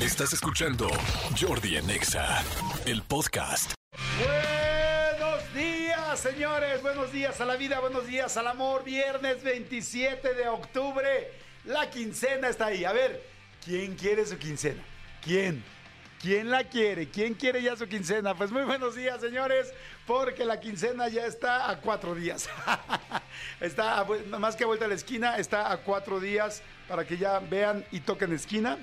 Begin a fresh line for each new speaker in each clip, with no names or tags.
Estás escuchando Jordi en Exa, el podcast.
Buenos días, señores. Buenos días a la vida, buenos días al amor. Viernes 27 de octubre. La quincena está ahí. A ver, ¿quién quiere su quincena? ¿Quién? ¿Quién la quiere? ¿Quién quiere ya su quincena? Pues muy buenos días, señores, porque la quincena ya está a cuatro días. está más que a vuelta a la esquina, está a cuatro días para que ya vean y toquen esquina.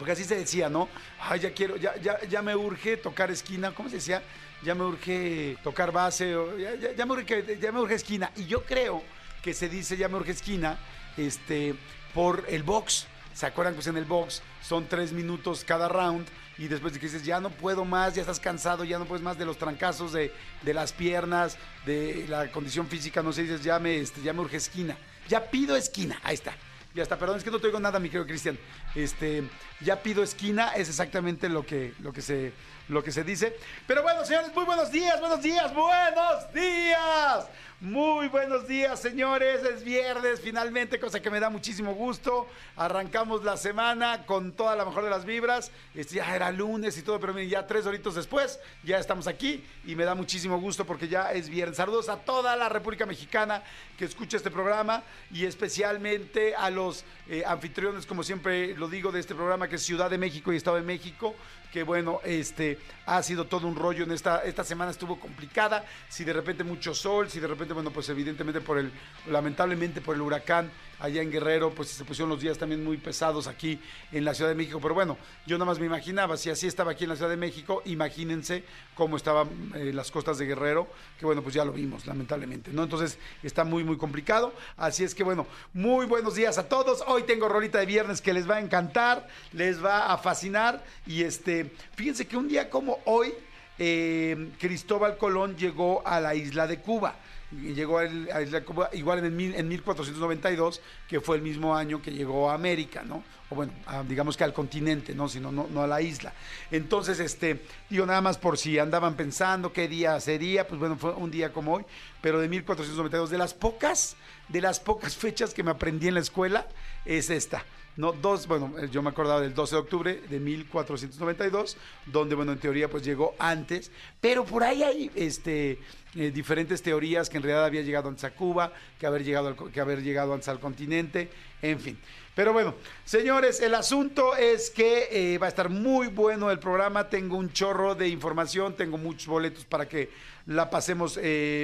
Porque así se decía, ¿no? Ay, ya quiero, ya, ya, ya me urge tocar esquina. ¿Cómo se decía? Ya me urge tocar base, o ya, ya- me urge, ya me urge esquina. Y yo creo que se dice ya me urge esquina este, por el box. ¿Se acuerdan que pues en el box son tres minutos cada round? Y después de dices, ya no puedo más, ya estás cansado, ya no puedes más de los trancazos de, de las piernas, de la condición física, no sé, dices, ya me, este, ya me urge esquina. Ya pido esquina. Ahí está. Ya está, perdón, es que no te oigo nada, mi querido Cristian. Este, ya pido esquina, es exactamente lo que, lo que se, lo que se dice. Pero bueno, señores, muy buenos días, buenos días, buenos días. Muy buenos días, señores. Es viernes, finalmente, cosa que me da muchísimo gusto. Arrancamos la semana con toda la mejor de las vibras. Este ya era lunes y todo, pero miren, ya tres horitos después, ya estamos aquí y me da muchísimo gusto porque ya es viernes. Saludos a toda la República Mexicana que escucha este programa y especialmente a los eh, anfitriones, como siempre lo digo, de este programa que es Ciudad de México y Estado de México, que bueno, este ha sido todo un rollo en esta, esta semana estuvo complicada, si de repente mucho sol, si de repente, bueno, pues evidentemente por el, lamentablemente por el huracán allá en Guerrero, pues se pusieron los días también muy pesados aquí en la Ciudad de México, pero bueno, yo nada más me imaginaba, si así estaba aquí en la Ciudad de México, imagínense cómo estaban eh, las costas de Guerrero, que bueno, pues ya lo vimos, lamentablemente, ¿no? Entonces está muy, muy complicado, así es que bueno, muy buenos días a todos, hoy tengo rolita de viernes que les va a encantar, les va a fascinar, y este, fíjense que un día como hoy, eh, Cristóbal Colón llegó a la isla de Cuba. Llegó a la isla de Cuba igual en, el mil- en 1492, que fue el mismo año que llegó a América, ¿no? O bueno, digamos que al continente, ¿no? Sino no, no a la isla. Entonces, este, digo, nada más por si andaban pensando qué día sería, pues bueno, fue un día como hoy, pero de 1492, de las pocas, de las pocas fechas que me aprendí en la escuela, es esta. No, dos, bueno, eh, yo me acordaba del 12 de octubre de 1492, donde, bueno, en teoría pues llegó antes, pero por ahí hay este, eh, diferentes teorías que en realidad había llegado antes a Cuba, que haber llegado al, que haber llegado antes al continente, en fin. Pero bueno, señores, el asunto es que eh, va a estar muy bueno el programa, tengo un chorro de información, tengo muchos boletos para que la pasemos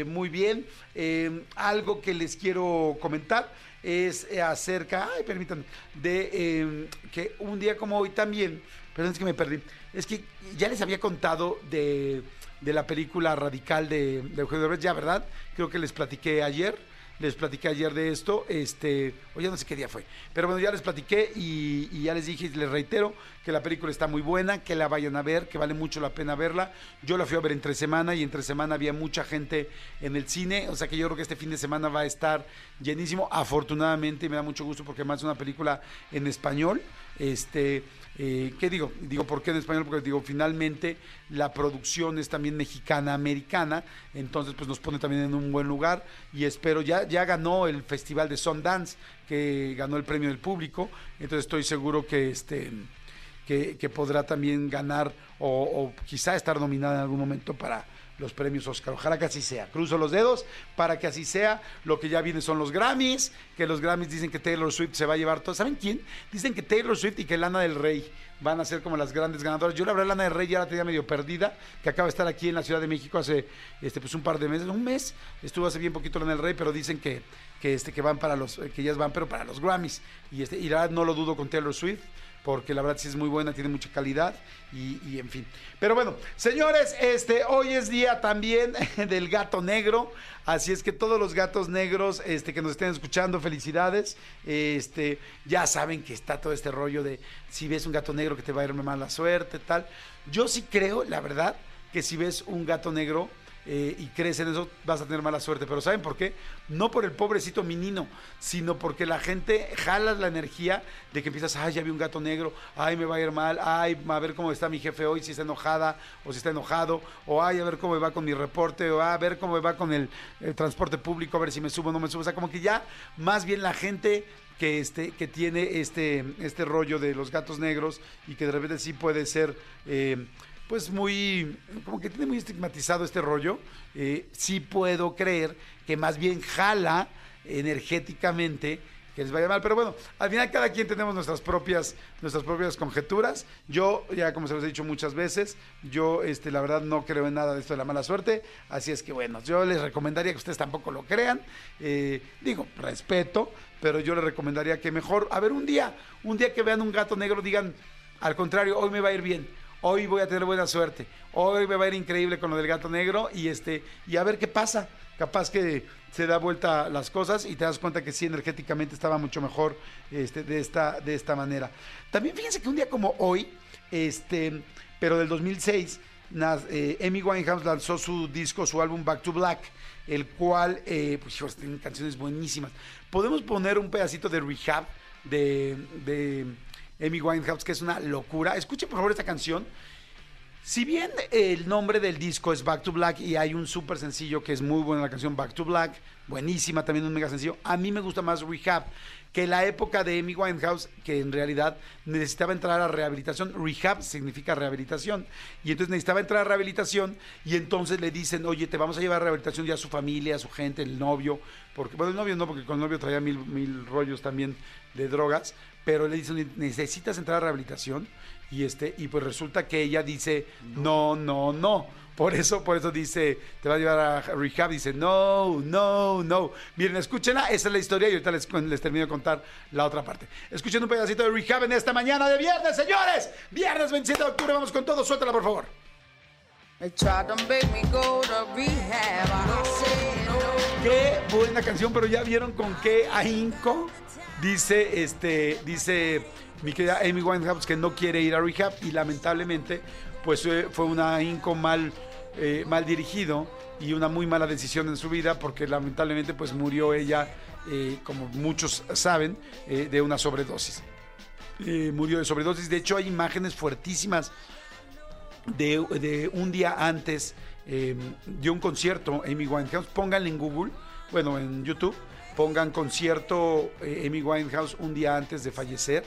muy bien. Algo que les quiero comentar es eh, acerca, ay, permítanme, de eh, que un día como hoy también, perdón, es que me perdí, es que ya les había contado de, de la película radical de, de Eugenio Derbez, ya, ¿verdad? Creo que les platiqué ayer, les platiqué ayer de esto, este, o ya no sé qué día fue, pero bueno, ya les platiqué y, ya les dije y les reitero que la película está muy buena, que la vayan a ver, que vale mucho la pena verla. Yo la fui a ver entre semana y entre semana había mucha gente en el cine, o sea que yo creo que este fin de semana va a estar llenísimo, afortunadamente, y me da mucho gusto porque además es una película en español, este, eh, ¿qué digo? Digo, ¿por qué en español? Porque digo, finalmente la producción es también mexicana-americana, entonces pues nos pone también en un buen lugar y espero, ya, ya ganó el Festival de Sundance, que ganó el premio del público, entonces estoy seguro que este que, podrá también ganar o, o quizá estar nominada en algún momento para los premios Oscar. Ojalá que así sea. Cruzo los dedos para que así sea. Lo que ya viene son los Grammys, que los Grammys dicen que Taylor Swift se va a llevar todo. ¿Saben quién? Dicen que Taylor Swift y que Lana del Rey van a ser como las grandes ganadoras. Yo la verdad Lana del Rey ya la tenía medio perdida, que acaba de estar aquí en la Ciudad de México hace este pues un par de meses, un mes. Estuvo hace bien poquito Lana del Rey, pero dicen que que este que van para los que ellas van pero para los Grammys y este y no lo dudo con Taylor Swift porque la verdad sí es muy buena, tiene mucha calidad y, en fin. Pero bueno, señores, este, hoy es día también del gato negro, así es que todos los gatos negros este, que nos estén escuchando, felicidades. Este, ya saben que está todo este rollo de si ves un gato negro que te va a ir mala suerte, tal. Yo sí creo, la verdad, que si ves un gato negro eh, y crees en eso, vas a tener mala suerte. Pero ¿saben por qué? No por el pobrecito menino, sino porque la gente jala la energía de que empiezas, ay, ya vi un gato negro, ay, me va a ir mal, ay, a ver cómo está mi jefe hoy, si está enojada o si está enojado, o ay, a ver cómo me va con mi reporte, o a ver cómo me va con el, transporte público, a ver si me subo o no me subo. O sea, como que ya más bien la gente que, este, que tiene este, este rollo de los gatos negros y que de repente sí puede ser, eh, pues muy, como que tiene muy estigmatizado este rollo, eh, sí puedo creer que más bien jala energéticamente que les vaya mal. Pero bueno, al final cada quien tenemos nuestras propias, nuestras propias conjeturas. Yo, ya como se los he dicho muchas veces, yo este, la verdad no creo en nada de esto de la mala suerte. Así es que bueno, yo les recomendaría que ustedes tampoco lo crean. Eh, digo, respeto, pero yo les recomendaría que mejor, a ver, un día, un día que vean un gato negro, digan, al contrario, hoy me va a ir bien. Hoy voy a tener buena suerte. Hoy me va a ir increíble con lo del gato negro y este y a ver qué pasa. Capaz que se da vuelta las cosas y te das cuenta que sí energéticamente estaba mucho mejor este, de, esta, de esta manera. También fíjense que un día como hoy, este, pero del 2006, eh, Amy Winehouse lanzó su disco, su álbum Back to Black, el cual, eh, pues tiene canciones buenísimas. Podemos poner un pedacito de Rehab de, de Amy Winehouse, que es una locura. Escuchen por favor esta canción. Si bien el nombre del disco es Back to Black y hay un súper sencillo que es muy buena la canción Back to Black, buenísima, también un mega sencillo, a mí me gusta más Rehab que la época de Amy Winehouse, que en realidad necesitaba entrar a rehabilitación. Rehab significa rehabilitación. Y entonces necesitaba entrar a rehabilitación y entonces le dicen, oye, te vamos a llevar a rehabilitación ya a su familia, a su gente, el novio, porque, bueno, el novio no, porque con el novio traía mil, mil rollos también de drogas, pero le dicen, necesitas entrar a rehabilitación y este y pues resulta que ella dice no. No no por eso por eso dice te va a llevar a rehab dice no no no miren escúchenla esa es la historia y ahorita les, les termino de contar la otra parte. Escuchen un pedacito de rehab en esta mañana de viernes señores. Viernes 27 de octubre vamos con todo suéltala por favor. Qué buena canción, pero ya vieron con qué ahínco dice este dice mi querida Amy Winehouse que no quiere ir a rehab y lamentablemente pues eh, fue un ahínco mal, eh, mal dirigido y una muy mala decisión en su vida porque lamentablemente pues murió ella, eh, como muchos saben, de una sobredosis. murió de sobredosis, de hecho hay imágenes fuertísimas de, de un día antes de un concierto Amy Winehouse, pónganle en Google, bueno en YouTube pongan concierto eh, Amy Winehouse un día antes de fallecer.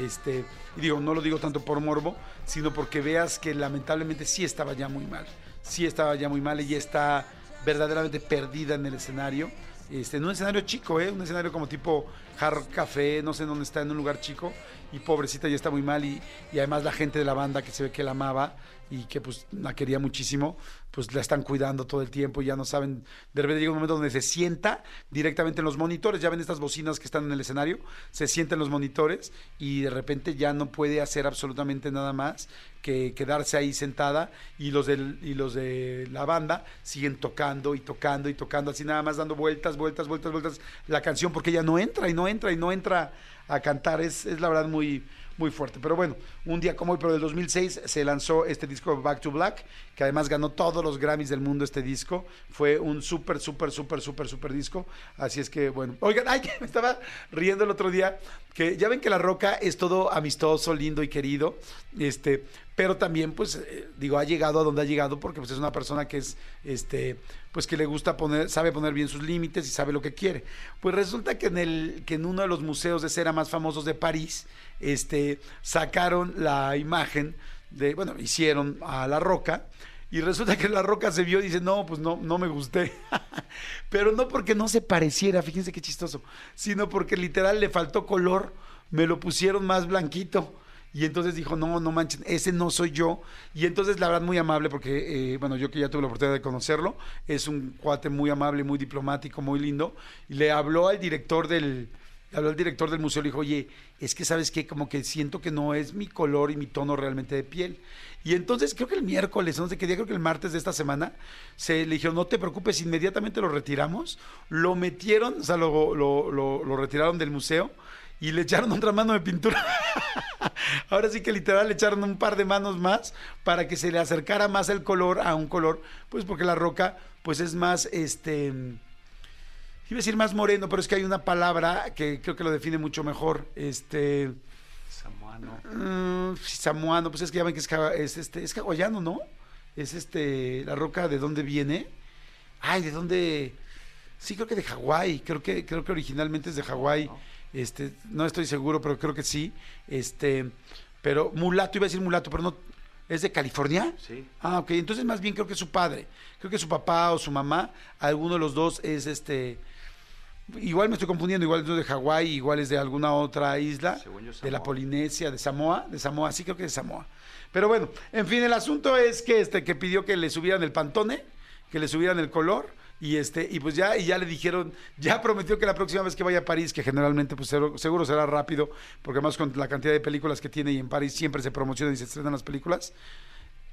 Este, y digo, no lo digo tanto por morbo, sino porque veas que lamentablemente sí estaba ya muy mal. Sí estaba ya muy mal, ella está verdaderamente perdida en el escenario. Este, en un escenario chico, ¿eh? un escenario como tipo Hard Café, no sé dónde está, en un lugar chico, y pobrecita ya está muy mal, y, y además la gente de la banda que se ve que la amaba y que pues la quería muchísimo, pues la están cuidando todo el tiempo y ya no saben, de repente llega un momento donde se sienta directamente en los monitores, ya ven estas bocinas que están en el escenario, se sienta en los monitores y de repente ya no puede hacer absolutamente nada más que quedarse ahí sentada y los, del, y los de la banda siguen tocando y tocando y tocando, así nada más dando vueltas, vueltas, vueltas, vueltas la canción porque ella no entra y no entra y no entra a cantar, es, es la verdad muy muy fuerte. Pero bueno, un día como hoy, pero del 2006, se lanzó este disco Back to Black, que además ganó todos los Grammys del mundo este disco. Fue un súper, súper, súper, súper, súper disco. Así es que, bueno. Oigan, ay, me estaba riendo el otro día, que ya ven que La Roca es todo amistoso, lindo y querido. Este, pero también, pues, eh, digo, ha llegado a donde ha llegado porque pues, es una persona que es, este, pues, que le gusta poner, sabe poner bien sus límites y sabe lo que quiere. Pues resulta que en, el, que en uno de los museos de cera más famosos de París, este, sacaron la imagen de, bueno, hicieron a La Roca. Y resulta que la roca se vio y dice, no, pues no, no me gusté. Pero no porque no se pareciera, fíjense qué chistoso, sino porque literal le faltó color, me lo pusieron más blanquito. Y entonces dijo, no, no manchen, ese no soy yo. Y entonces la verdad muy amable, porque, eh, bueno, yo que ya tuve la oportunidad de conocerlo, es un cuate muy amable, muy diplomático, muy lindo. Y le habló al director del, habló al director del museo, le dijo, oye, es que sabes qué, como que siento que no es mi color y mi tono realmente de piel. Y entonces creo que el miércoles, no sé qué día, creo que el martes de esta semana, se le dijeron, no te preocupes, inmediatamente lo retiramos, lo metieron, o sea, lo, lo, lo retiraron del museo y le echaron otra mano de pintura. Ahora sí que literal le echaron un par de manos más para que se le acercara más el color a un color, pues porque la roca pues es más, este, iba a decir más moreno, pero es que hay una palabra que creo que lo define mucho mejor, este...
Samuano.
Mm, samuano, pues es que ya ven que es, es, este, es hawaiano, ¿no? Es este, la roca de dónde viene. Ay, ¿de dónde? Sí, creo que de Hawái, creo que, creo que originalmente es de Hawái. Este, no estoy seguro, pero creo que sí. Este, pero mulato, iba a decir mulato, pero no. ¿Es de California?
Sí.
Ah, ok. Entonces más bien creo que es su padre. Creo que su papá o su mamá, alguno de los dos es este. Igual me estoy confundiendo, igual es de Hawái, igual es de alguna otra isla,
Según yo,
de la. Polinesia, de Samoa, de Samoa, sí creo que es de Samoa. Pero bueno, en fin, el asunto es que este que pidió que le subieran el pantone, que le subieran el color y este y pues ya y ya le dijeron, ya prometió que la próxima vez que vaya a París, que generalmente pues seguro, será rápido, porque además con la cantidad de películas que tiene y en París siempre se promocionan y se estrenan las películas.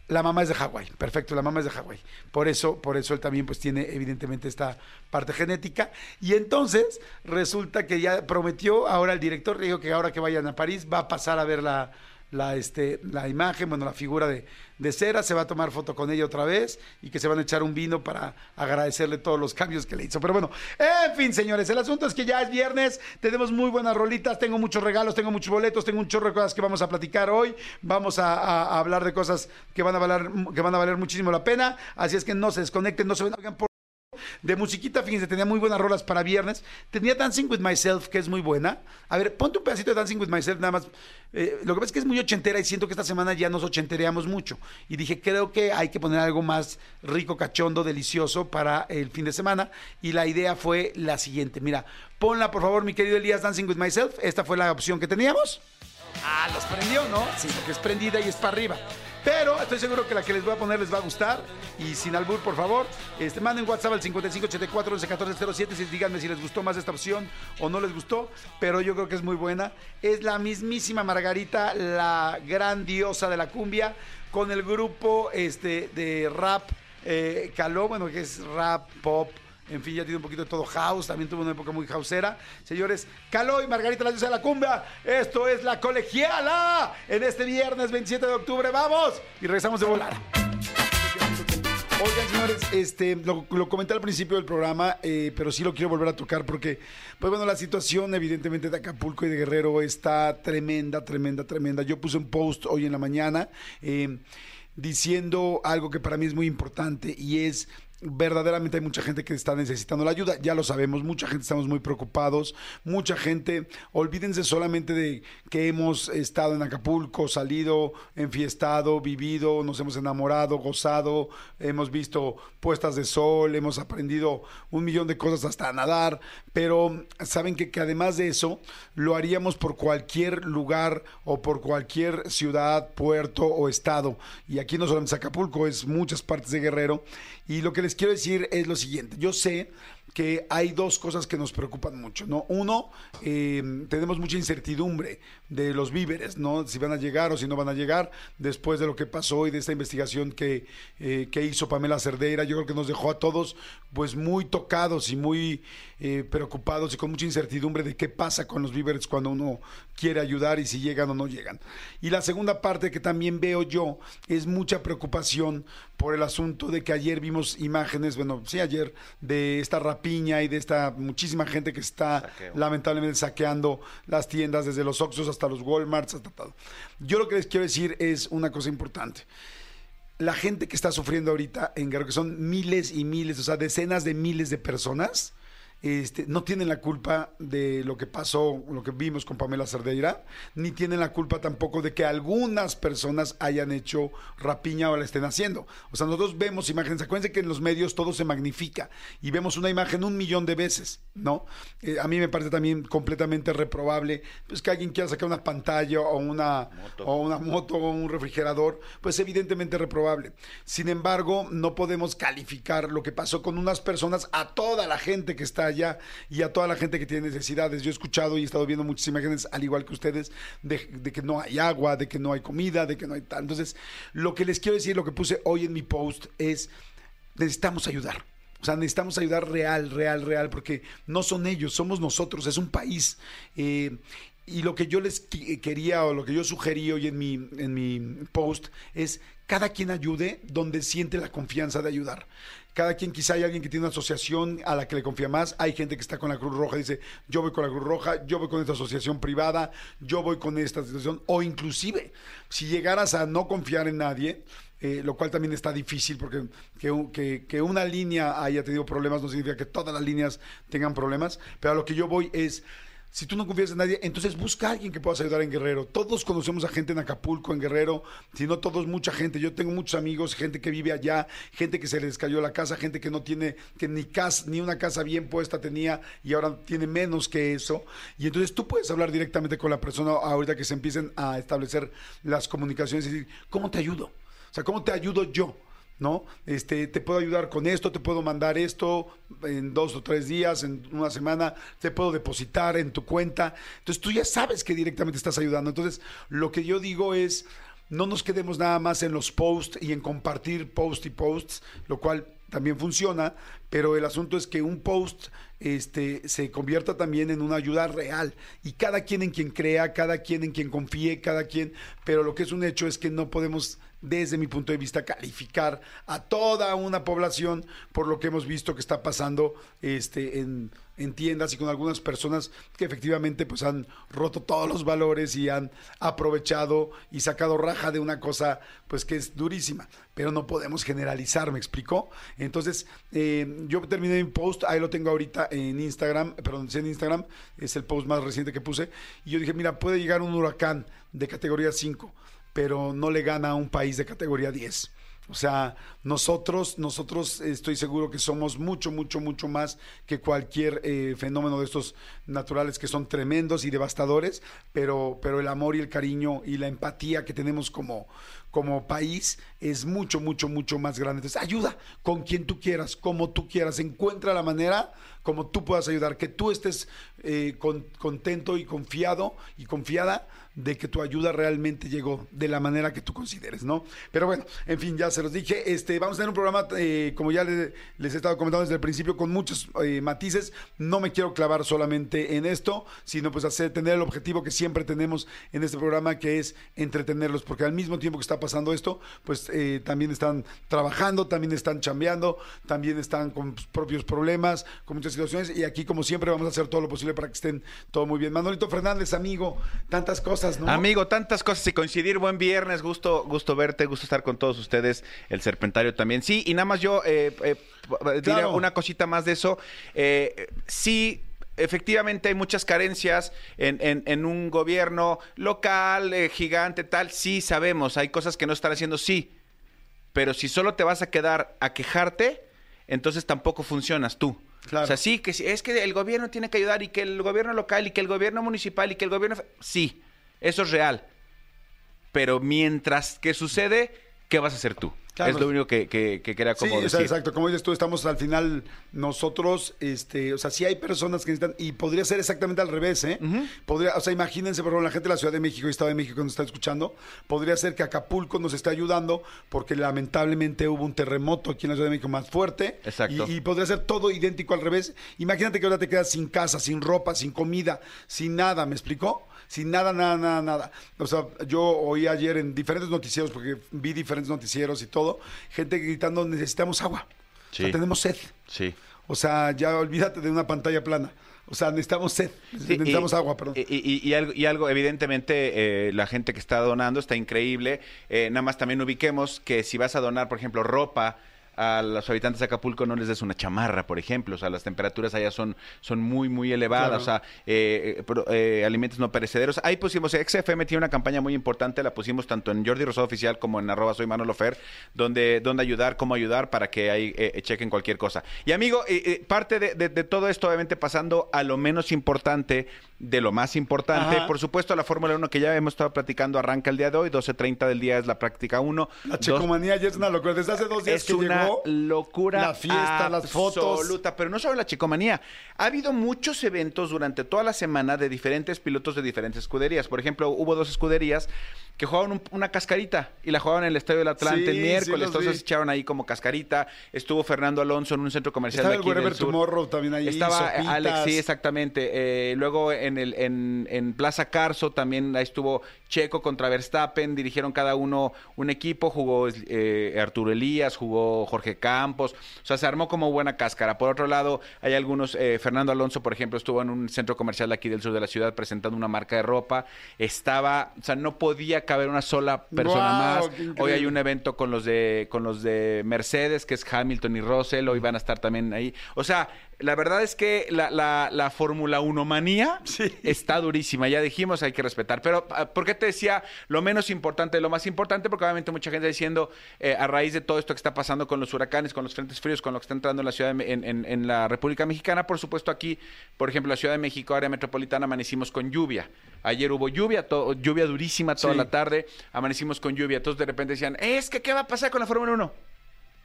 La mamá es de Hawái, perfecto, la mamá es de Hawái. Por eso, por eso él también pues tiene evidentemente esta parte genética. Y entonces resulta que ya prometió ahora el director, le dijo que ahora que vayan a París va a pasar a ver la, la, este, la imagen, bueno, la figura de, de cera, se va a tomar foto con ella otra vez y que se van a echar un vino para agradecerle todos los cambios que le hizo. Pero bueno, en fin, señores, el asunto es que ya es viernes, tenemos muy buenas rolitas, tengo muchos regalos, tengo muchos boletos, tengo un chorro de cosas que vamos a platicar hoy, vamos a, hablar de cosas que van a valer, que van a valer muchísimo la pena, así es que no se desconecten, no se vengan por de musiquita, fíjense, tenía muy buenas rolas para viernes. Tenía Dancing with Myself, que es muy buena. A ver, ponte un pedacito de Dancing with Myself, nada más. Eh, lo que pasa es que es muy ochentera y siento que esta semana ya nos ochentereamos mucho. Y dije, creo que hay que poner algo más rico, cachondo, delicioso para el fin de semana. Y la idea fue la siguiente. Mira, ponla por favor, mi querido Elías, Dancing with Myself. Esta fue la opción que teníamos. Ah, los prendió, ¿no? Sí, porque es prendida y es para arriba. Pero estoy seguro que la que les voy a poner les va a gustar. Y sin albur, por favor, este, manden WhatsApp al 5584 111407 si díganme si les gustó más esta opción o no les gustó. Pero yo creo que es muy buena. Es la mismísima Margarita, la gran diosa de la cumbia, con el grupo este, de rap eh, Caló, bueno, que es rap, pop. En fin, ya tiene un poquito de todo house, también tuvo una época muy houseera. Señores, Caló y Margarita la diosa de la cumbia, esto es la colegiala en este viernes 27 de octubre, ¡vamos! Y regresamos de volar. Oigan, señores, este, lo, lo comenté al principio del programa, eh, pero sí lo quiero volver a tocar porque, pues bueno, la situación evidentemente de Acapulco y de Guerrero está tremenda, tremenda, tremenda. Yo puse un post hoy en la mañana eh, diciendo algo que para mí es muy importante y es verdaderamente hay mucha gente que está necesitando la ayuda, ya lo sabemos, mucha gente estamos muy preocupados, mucha gente, olvídense solamente de que hemos estado en Acapulco, salido, enfiestado, vivido, nos hemos enamorado, gozado, hemos visto puestas de sol, hemos aprendido un millón de cosas hasta nadar, pero saben que, que además de eso, lo haríamos por cualquier lugar o por cualquier ciudad, puerto o estado. Y aquí no solamente es Acapulco, es muchas partes de Guerrero. Y lo que les quiero decir es lo siguiente. Yo sé que hay dos cosas que nos preocupan mucho, ¿no? Uno, eh, tenemos mucha incertidumbre de los víveres, ¿no? Si van a llegar o si no van a llegar, después de lo que pasó y de esta investigación que, eh, que hizo Pamela Cerdeira, yo creo que nos dejó a todos pues muy tocados y muy eh, preocupados y con mucha incertidumbre de qué pasa con los víveres cuando uno quiere ayudar y si llegan o no llegan. Y la segunda parte que también veo yo es mucha preocupación por el asunto de que ayer vimos imágenes, bueno, sí, ayer, de esta rapiña y de esta muchísima gente que está
Saqueo.
lamentablemente saqueando las tiendas, desde los Oxxos hasta los Walmarts, hasta todo. Yo lo que les quiero decir es una cosa importante. La gente que está sufriendo ahorita en Guerrero, que son miles y miles, o sea, decenas de miles de personas, este, no tienen la culpa de lo que pasó, lo que vimos con Pamela Cerdeira, ni tienen la culpa tampoco de que algunas personas hayan hecho rapiña o la estén haciendo. O sea, nosotros vemos imágenes, acuérdense que en los medios todo se magnifica y vemos una imagen un millón de veces, ¿no? Eh, a mí me parece también completamente reprobable pues, que alguien quiera sacar una pantalla o una
Moto.
o una moto o un refrigerador, pues evidentemente reprobable. Sin embargo, no podemos calificar lo que pasó con unas personas a toda la gente que está allá y a toda la gente que tiene necesidades. Yo he escuchado y he estado viendo muchas imágenes, al igual que ustedes, de, que no hay agua, de que no hay comida, de que no hay tal. Entonces, lo que les quiero decir, lo que puse hoy en mi post es, necesitamos ayudar. O sea, necesitamos ayudar real, real, real, porque no son ellos, somos nosotros, es un país. Eh, y lo que yo les qui- quería o lo que yo sugerí hoy en mi, en mi post es cada quien ayude donde siente la confianza de ayudar. Cada quien, quizá hay alguien que tiene una asociación a la que le confía más. Hay gente que está con la Cruz Roja y dice, yo voy con la Cruz Roja, yo voy con esta asociación privada, yo voy con esta asociación. O inclusive, si llegaras a no confiar en nadie, eh, lo cual también está difícil porque que, un- que- que una línea haya tenido problemas no significa que todas las líneas tengan problemas, pero a lo que yo voy es, si tú no confías en nadie, entonces busca a alguien que puedas ayudar en Guerrero. Todos conocemos a gente en Acapulco, en Guerrero, si no todos, mucha gente. Yo tengo muchos amigos, gente que vive allá, gente que se les cayó la casa, gente que no tiene, que ni casa, ni una casa bien puesta tenía y ahora tiene menos que eso. Y entonces tú puedes hablar directamente con la persona ahorita que se empiecen a establecer las comunicaciones y decir, ¿cómo te ayudo? O sea, ¿cómo te ayudo yo? ¿No? Este, te puedo ayudar con esto, te puedo mandar esto en dos o tres días, en una semana, te puedo depositar en tu cuenta. Entonces tú ya sabes que directamente estás ayudando. Entonces, lo que yo digo es, no nos quedemos nada más en los posts y en compartir posts y posts, lo cual también funciona, pero el asunto es que un post este, se convierta también en una ayuda real y cada quien en quien crea, cada quien en quien confíe, cada quien, pero lo que es un hecho es que no podemos desde mi punto de vista, calificar a toda una población por lo que hemos visto que está pasando este, en, en, tiendas y con algunas personas que efectivamente pues, han roto todos los valores y han aprovechado y sacado raja de una cosa pues que es durísima. Pero no podemos generalizar, ¿me explicó? Entonces, eh, yo terminé mi post, ahí lo tengo ahorita en Instagram, perdón, en Instagram, es el post más reciente que puse, y yo dije, mira, puede llegar un huracán de categoría 5 pero no le gana a un país de categoría 10. O sea, nosotros, nosotros estoy seguro que somos mucho, mucho, mucho más que cualquier eh, fenómeno de estos naturales que son tremendos y devastadores, pero, pero el amor y el cariño y la empatía que tenemos como, como país es mucho, mucho, mucho más grande. Entonces, ayuda con quien tú quieras, como tú quieras, encuentra la manera como tú puedas ayudar, que tú estés eh, contento y confiado y confiada de que tu ayuda realmente llegó de la manera que tú consideres, ¿no? Pero bueno, en fin, ya se los dije. Este, vamos a tener un programa, eh, como ya les, he estado comentando desde el principio, con muchos eh, matices. No me quiero clavar solamente en esto, sino pues hacer, tener el objetivo que siempre tenemos en este programa, que es entretenerlos, porque al mismo tiempo que está pasando esto, pues eh, también están trabajando, también están chambeando, también están con propios problemas, con muchas situaciones, y aquí como siempre vamos a hacer todo lo posible para que estén todo muy bien. Manolito Fernández, amigo, tantas cosas
Amigo, tantas cosas y coincidir. Buen viernes, gusto, gusto verte, gusto estar con todos ustedes. El Serpentario también. Sí, y nada más yo eh, eh una cosita más de eso. Eh, sí, efectivamente hay muchas carencias en, un gobierno local, eh, gigante, tal. Sí, sabemos, hay cosas que no están haciendo, sí. Pero si solo te vas a quedar a quejarte, entonces tampoco funcionas tú. O sea, sí, que es que el gobierno tiene que ayudar y que el gobierno local y que el gobierno municipal y que el gobierno... Sí, eso es real. Pero mientras que sucede, ¿qué vas a hacer tú? Es lo único que, que, quería como
sí, exacto. Como dices tú, estamos al final nosotros, este, o sea, sí hay personas que necesitan, y podría ser exactamente al revés, ¿eh? Podría, o sea, imagínense, por ejemplo, la gente de la Ciudad de México y Estado de México que nos está escuchando, podría ser que Acapulco nos esté ayudando porque lamentablemente hubo un terremoto aquí en la Ciudad de México más fuerte.
Exacto.
Y, y podría ser todo idéntico al revés. Imagínate que ahora te quedas sin casa, sin ropa, sin comida, sin nada, ¿me explicó? Sin nada, nada, nada, nada. O sea, yo oí ayer en diferentes noticieros, porque vi diferentes noticieros y todo, gente gritando, necesitamos agua. Sí. O sea, tenemos sed.
Sí.
O sea, ya olvídate de una pantalla plana. O sea, necesitamos sed, necesitamos agua, perdón.
Y, algo, y algo, evidentemente, eh, la gente que está donando está increíble. Eh, nada más también ubiquemos que si vas a donar, por ejemplo, ropa, a los habitantes de Acapulco no les des una chamarra, por ejemplo. O sea, las temperaturas allá son, son muy, muy elevadas. O sea, eh, eh, eh, alimentos no perecederos. Ahí pusimos, XFM tiene una campaña muy importante, la pusimos tanto en Jordi Rosado Oficial como en arroba soy Manolo Fer, donde, donde ayudar, cómo ayudar para que ahí chequen cualquier cosa. Y amigo, parte de, de todo esto, obviamente pasando a lo menos importante, de lo más importante. Por supuesto, la Fórmula 1 que ya hemos estado platicando arranca el día de hoy, 12.30 del día es la práctica 1.
La checomanía ya es una locura. Desde hace dos días
es una locura
la fiesta, las fotos.
Absoluta, pero no solo la checomanía. Ha habido muchos eventos durante toda la semana de diferentes pilotos de diferentes escuderías. Por ejemplo, hubo dos escuderías que jugaban una cascarita y la jugaban en el Estadio del Atlante el miércoles, entonces se echaron ahí como cascarita. Estuvo Fernando Alonso en un centro comercial
Estaba
de aquí
el Tomorrow también ahí.
Estaba Alex, sí, exactamente. Eh, luego en el en, en Plaza Carso también ahí estuvo Checo contra Verstappen, dirigieron cada uno un equipo, jugó eh, Arturo Elías, jugó Jorge Campos, o sea, se armó como buena cáscara. Por otro lado, hay algunos, eh, Fernando Alonso, por ejemplo, estuvo en un centro comercial aquí del sur de la ciudad presentando una marca de ropa, estaba, o sea, no podía caber una sola persona más. Hoy hay un evento con los de con los de Mercedes, que es Hamilton y Russell, hoy van a estar también ahí. O sea, la verdad es que la, la, la Fórmula 1 manía está durísima. Ya dijimos, hay que respetar. Pero, ah, ¿por qué te decía lo menos importante, lo más importante? Porque obviamente mucha gente diciendo, eh, a raíz de todo esto que está pasando con los huracanes, con los frentes fríos, con lo que está entrando en la ciudad, de, en, en, en, la República Mexicana, por supuesto aquí, por ejemplo, la Ciudad de México, área metropolitana, amanecimos con lluvia. Ayer hubo lluvia, lluvia durísima toda la tarde, amanecimos con lluvia. Todos de repente decían, es que, ¿qué va a pasar con la Fórmula 1?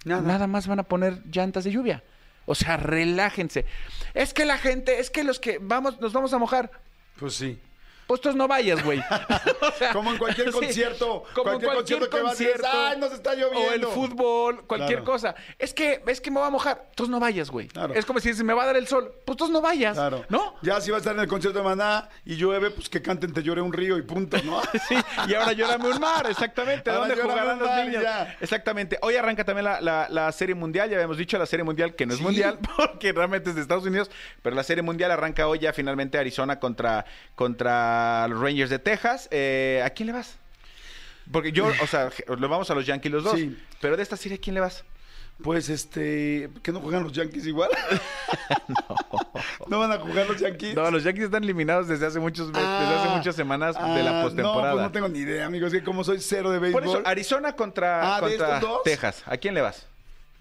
Nada. Nada más van a poner llantas de lluvia. O sea, relájense. Es que la gente, es que los que vamos, nos vamos a mojar.
Pues sí.
Pues tú no vayas, güey.
como en cualquier concierto.
como en cualquier concierto, que vas ¡ay,
nos está lloviendo!
O el fútbol, cualquier cosa. Es que, es que me va a mojar. Tú no vayas, güey. Es como si me va a dar el sol. Pues tú no vayas. Claro. ¿No?
Ya si vas a estar en el concierto de Maná y llueve, pues que canten Te llore un río y punto, ¿no?
sí, y ahora llórame un mar, exactamente. ¿Dónde jugarán los niños? Exactamente. Hoy arranca también la, la, Serie Mundial. Ya habíamos dicho la Serie Mundial, que no es mundial, porque realmente es de Estados Unidos. Pero la Serie Mundial arranca hoy ya finalmente Arizona contra, contra los Rangers de Texas. Eh, ¿A quién le vas? Porque yo, o sea, lo vamos a los Yankees los dos. Sí. Pero de esta serie, ¿a quién le vas?
Pues este, ¿que no juegan los Yankees igual? no. ¿No van a jugar los Yankees?
No, los Yankees están eliminados desde hace muchos desde hace ah, muchas semanas de la postemporada.
No, pues no tengo ni idea, amigos, que como soy cero de béisbol. Por eso,
Arizona contra, ah, contra Texas. ¿A quién le vas?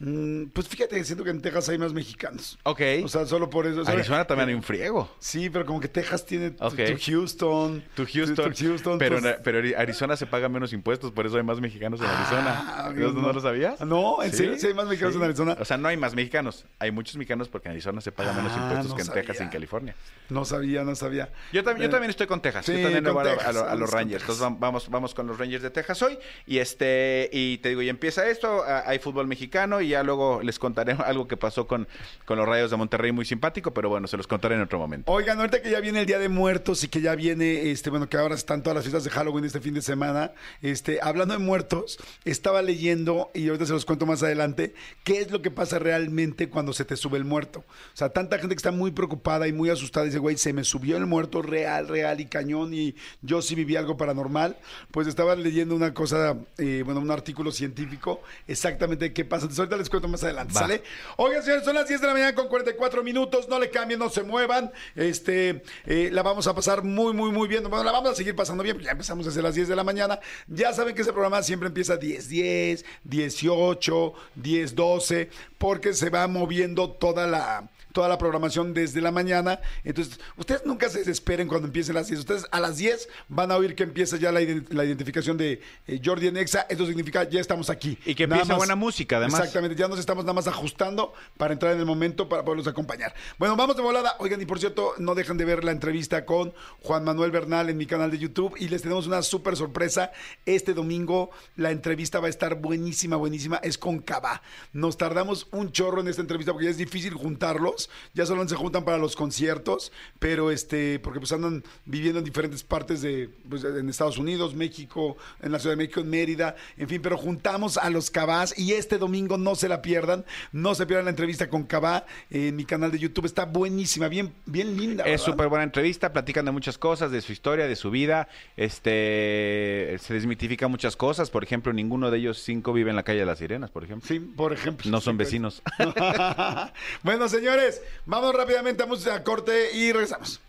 Mm, pues fíjate, siento que en Texas hay más mexicanos.
Ok.
O sea, solo por eso.
Arizona también hay un friego.
Sí, pero como que Texas tiene tu, Houston.
Tu Houston. Houston pero, pues pero Arizona se paga menos impuestos, por eso hay más mexicanos en Arizona. Ah, no. lo sabías?
No, ¿en serio? ¿Sí hay más mexicanos en Arizona?
O sea, no hay más mexicanos. Hay muchos mexicanos porque en Arizona se paga menos ah, impuestos que en Texas y en California.
No sabía, no sabía.
Yo, también, yo también estoy con Texas. yo también voy a, los Rangers. Entonces vamos, vamos con los Rangers de Texas hoy. Y este, y te digo, y empieza esto, hay fútbol mexicano y ya luego les contaré algo que pasó con, con los Rayos de Monterrey muy simpático, pero bueno, se los contaré en otro momento.
Oigan, ahorita que ya viene el Día de Muertos y que ya viene, este, bueno, que ahora están todas las fiestas de Halloween este fin de semana, este, hablando de muertos, estaba leyendo, y ahorita se los cuento más adelante, qué es lo que pasa realmente cuando se te sube el muerto. O sea, tanta gente que está muy preocupada y muy asustada, dice, güey, se me subió el muerto real, real y cañón, y yo sí viví algo paranormal. Pues estaba leyendo una cosa, eh, bueno, un artículo científico, exactamente qué pasa. Entonces ahorita les cuento más adelante. ¿Sale? Oigan, señores, son las 10 de la mañana con 44 minutos. No le cambien, no se muevan. Este, eh, la vamos a pasar muy, muy, muy bien. Bueno, la vamos a seguir pasando bien. Pues ya empezamos desde las 10 de la mañana. Ya saben que ese programa siempre empieza 10, 10, 18, 10, 12, porque se va moviendo toda la toda la programación desde la mañana. Entonces, ustedes nunca se desesperen cuando empiecen las 10. Ustedes a las 10 van a oír que empieza ya la, identificación de eh, Jordi en Exa. Eso significa ya estamos aquí.
Y que empieza buena música, además.
Exactamente, ya nos estamos nada más ajustando para entrar en el momento para poderlos acompañar. Bueno, vamos de volada. Oigan, y por cierto, no dejan de ver la entrevista con Juan Manuel Bernal en mi canal de YouTube. Y les tenemos una súper sorpresa. Este domingo la entrevista va a estar buenísima, buenísima. Es con Cava. Nos tardamos un chorro en esta entrevista porque ya es difícil juntarlos ya solo se juntan para los conciertos, pero este, porque pues andan viviendo en diferentes partes de, pues, en Estados Unidos, México, en la Ciudad de México, en Mérida, en fin, pero juntamos a los Cabás y este domingo no se la pierdan, no se pierdan la entrevista con Cabá en mi canal de YouTube, está buenísima, bien, bien linda.
Es súper buena entrevista, platican de muchas cosas, de su historia, de su vida, este, se desmitifica muchas cosas, por ejemplo, ninguno de ellos cinco vive en la calle de las Sirenas, por ejemplo.
Sí, por ejemplo.
No son vecinos.
bueno, señores, vamos rápidamente a música corte y regresamos.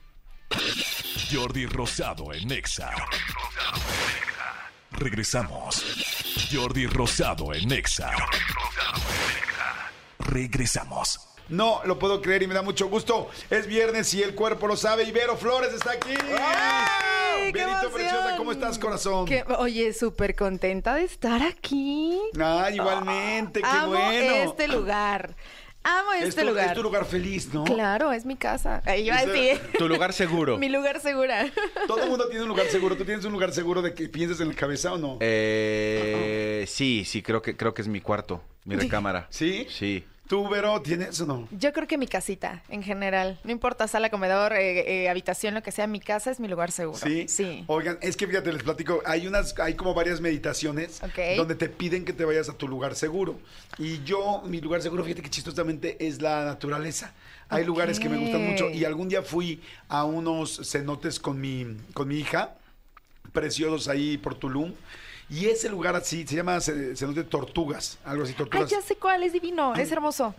Jordi Rosado en Nexa. Regresamos. Jordi Rosado en Nexa. Regresamos.
No lo puedo creer y me da mucho gusto. Es viernes y el cuerpo lo sabe. Ibero Flores está aquí.
¡Ay, Benito Preciosa,
¿cómo estás, corazón?
oye, súper contenta de estar aquí.
Ah, igualmente, qué
amo
bueno.
este lugar. Amo este lugar.
Es tu lugar feliz, ¿no?
Claro, es mi casa. Ahí yo
Tu lugar seguro.
mi lugar segura.
Todo el mundo tiene un lugar seguro. ¿Tú tienes un lugar seguro de que pienses en la cabeza o no?
Eh, sí, sí, creo que, creo que es mi cuarto, mi recámara.
¿Sí?
Sí.
¿Tú, Vero, tienes o no?
Yo creo que mi casita, en general. No importa, sala, comedor, eh, eh, habitación, lo que sea, mi casa es mi lugar seguro.
¿Sí?
Sí.
Oigan, es que fíjate, les platico, hay unas, hay como varias meditaciones donde te piden que te vayas a tu lugar seguro. Y yo, mi lugar seguro, fíjate que chistosamente es la naturaleza. Hay lugares que me gustan mucho. Y algún día fui a unos cenotes con mi, con mi hija, preciosos ahí por Tulum. Y ese lugar así se llama Cenote Tortugas, algo así, Tortugas.
Ay, ya sé cuál, es divino, es hermoso.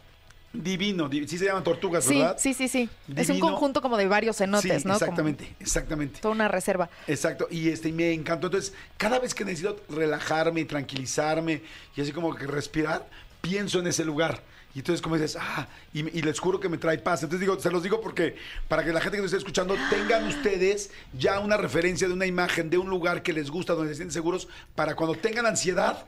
Divino, di- sí se llaman tortugas,
Sí,
¿verdad?
sí, sí, sí. Es un conjunto como de varios cenotes,
Sí,
¿no? Como
exactamente, exactamente.
toda una reserva.
Exacto, y este me encantó. Entonces, cada vez que necesito relajarme y tranquilizarme y así como que respirar, pienso en ese lugar. Y entonces como dices, ah, y, y les juro que me trae paz. Entonces digo, se los digo porque para que la gente que nos esté escuchando tengan ustedes ya una referencia de una imagen, de un lugar que les gusta, donde se sienten seguros, para cuando tengan ansiedad,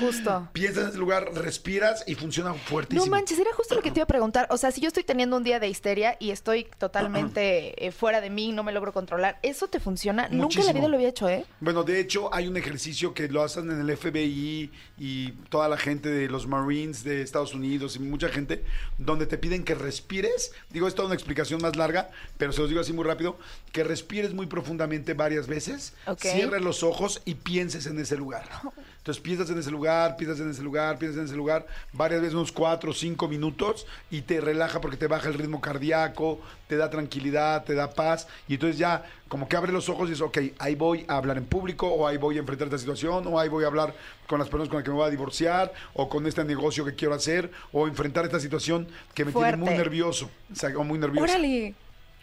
Justo.
piensas en ese lugar, respiras y funciona fuertísimo.
No manches, era justo lo que te iba a preguntar. O sea, si yo estoy teniendo un día de histeria y estoy totalmente eh, fuera de mí, no me logro controlar, ¿eso te funciona? Nunca en la vida lo había hecho, ¿eh?
Bueno, de hecho, hay un ejercicio que lo hacen en el FBI y toda la gente de los Marines de Estados Unidos y mucha gente, donde te piden que respires. Digo, es toda una explicación más larga, pero se los digo así muy rápido: que respires muy profundamente varias veces, cierres los ojos y pienses en ese lugar. Entonces piensas en ese lugar, piensas en ese lugar, piensas en ese lugar, varias veces, unos cuatro o cinco minutos, y te relaja porque te baja el ritmo cardíaco, te da tranquilidad, te da paz, y entonces ya como que abre los ojos y dices, ok, ahí voy a hablar en público, o ahí voy a enfrentar esta situación, o ahí voy a hablar con las personas con las que me voy a divorciar, o con este negocio que quiero hacer, o enfrentar esta situación que me tiene muy nervioso, o sea, o muy nervioso.
Órale.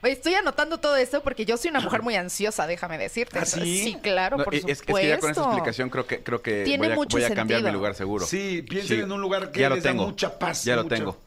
Estoy anotando todo esto porque yo soy una mujer muy ansiosa, déjame decirte.
¿Ah, sí?
claro,
No,
por
es,
supuesto.
es que ya con esta explicación creo que creo que
Tiene
voy a,
mucho
voy a cambiar mi
sentido.
lugar seguro.
Sí, piensen en un lugar que
ya lo
les da
tengo.
mucha paz,
Ya lo
mucho.
tengo.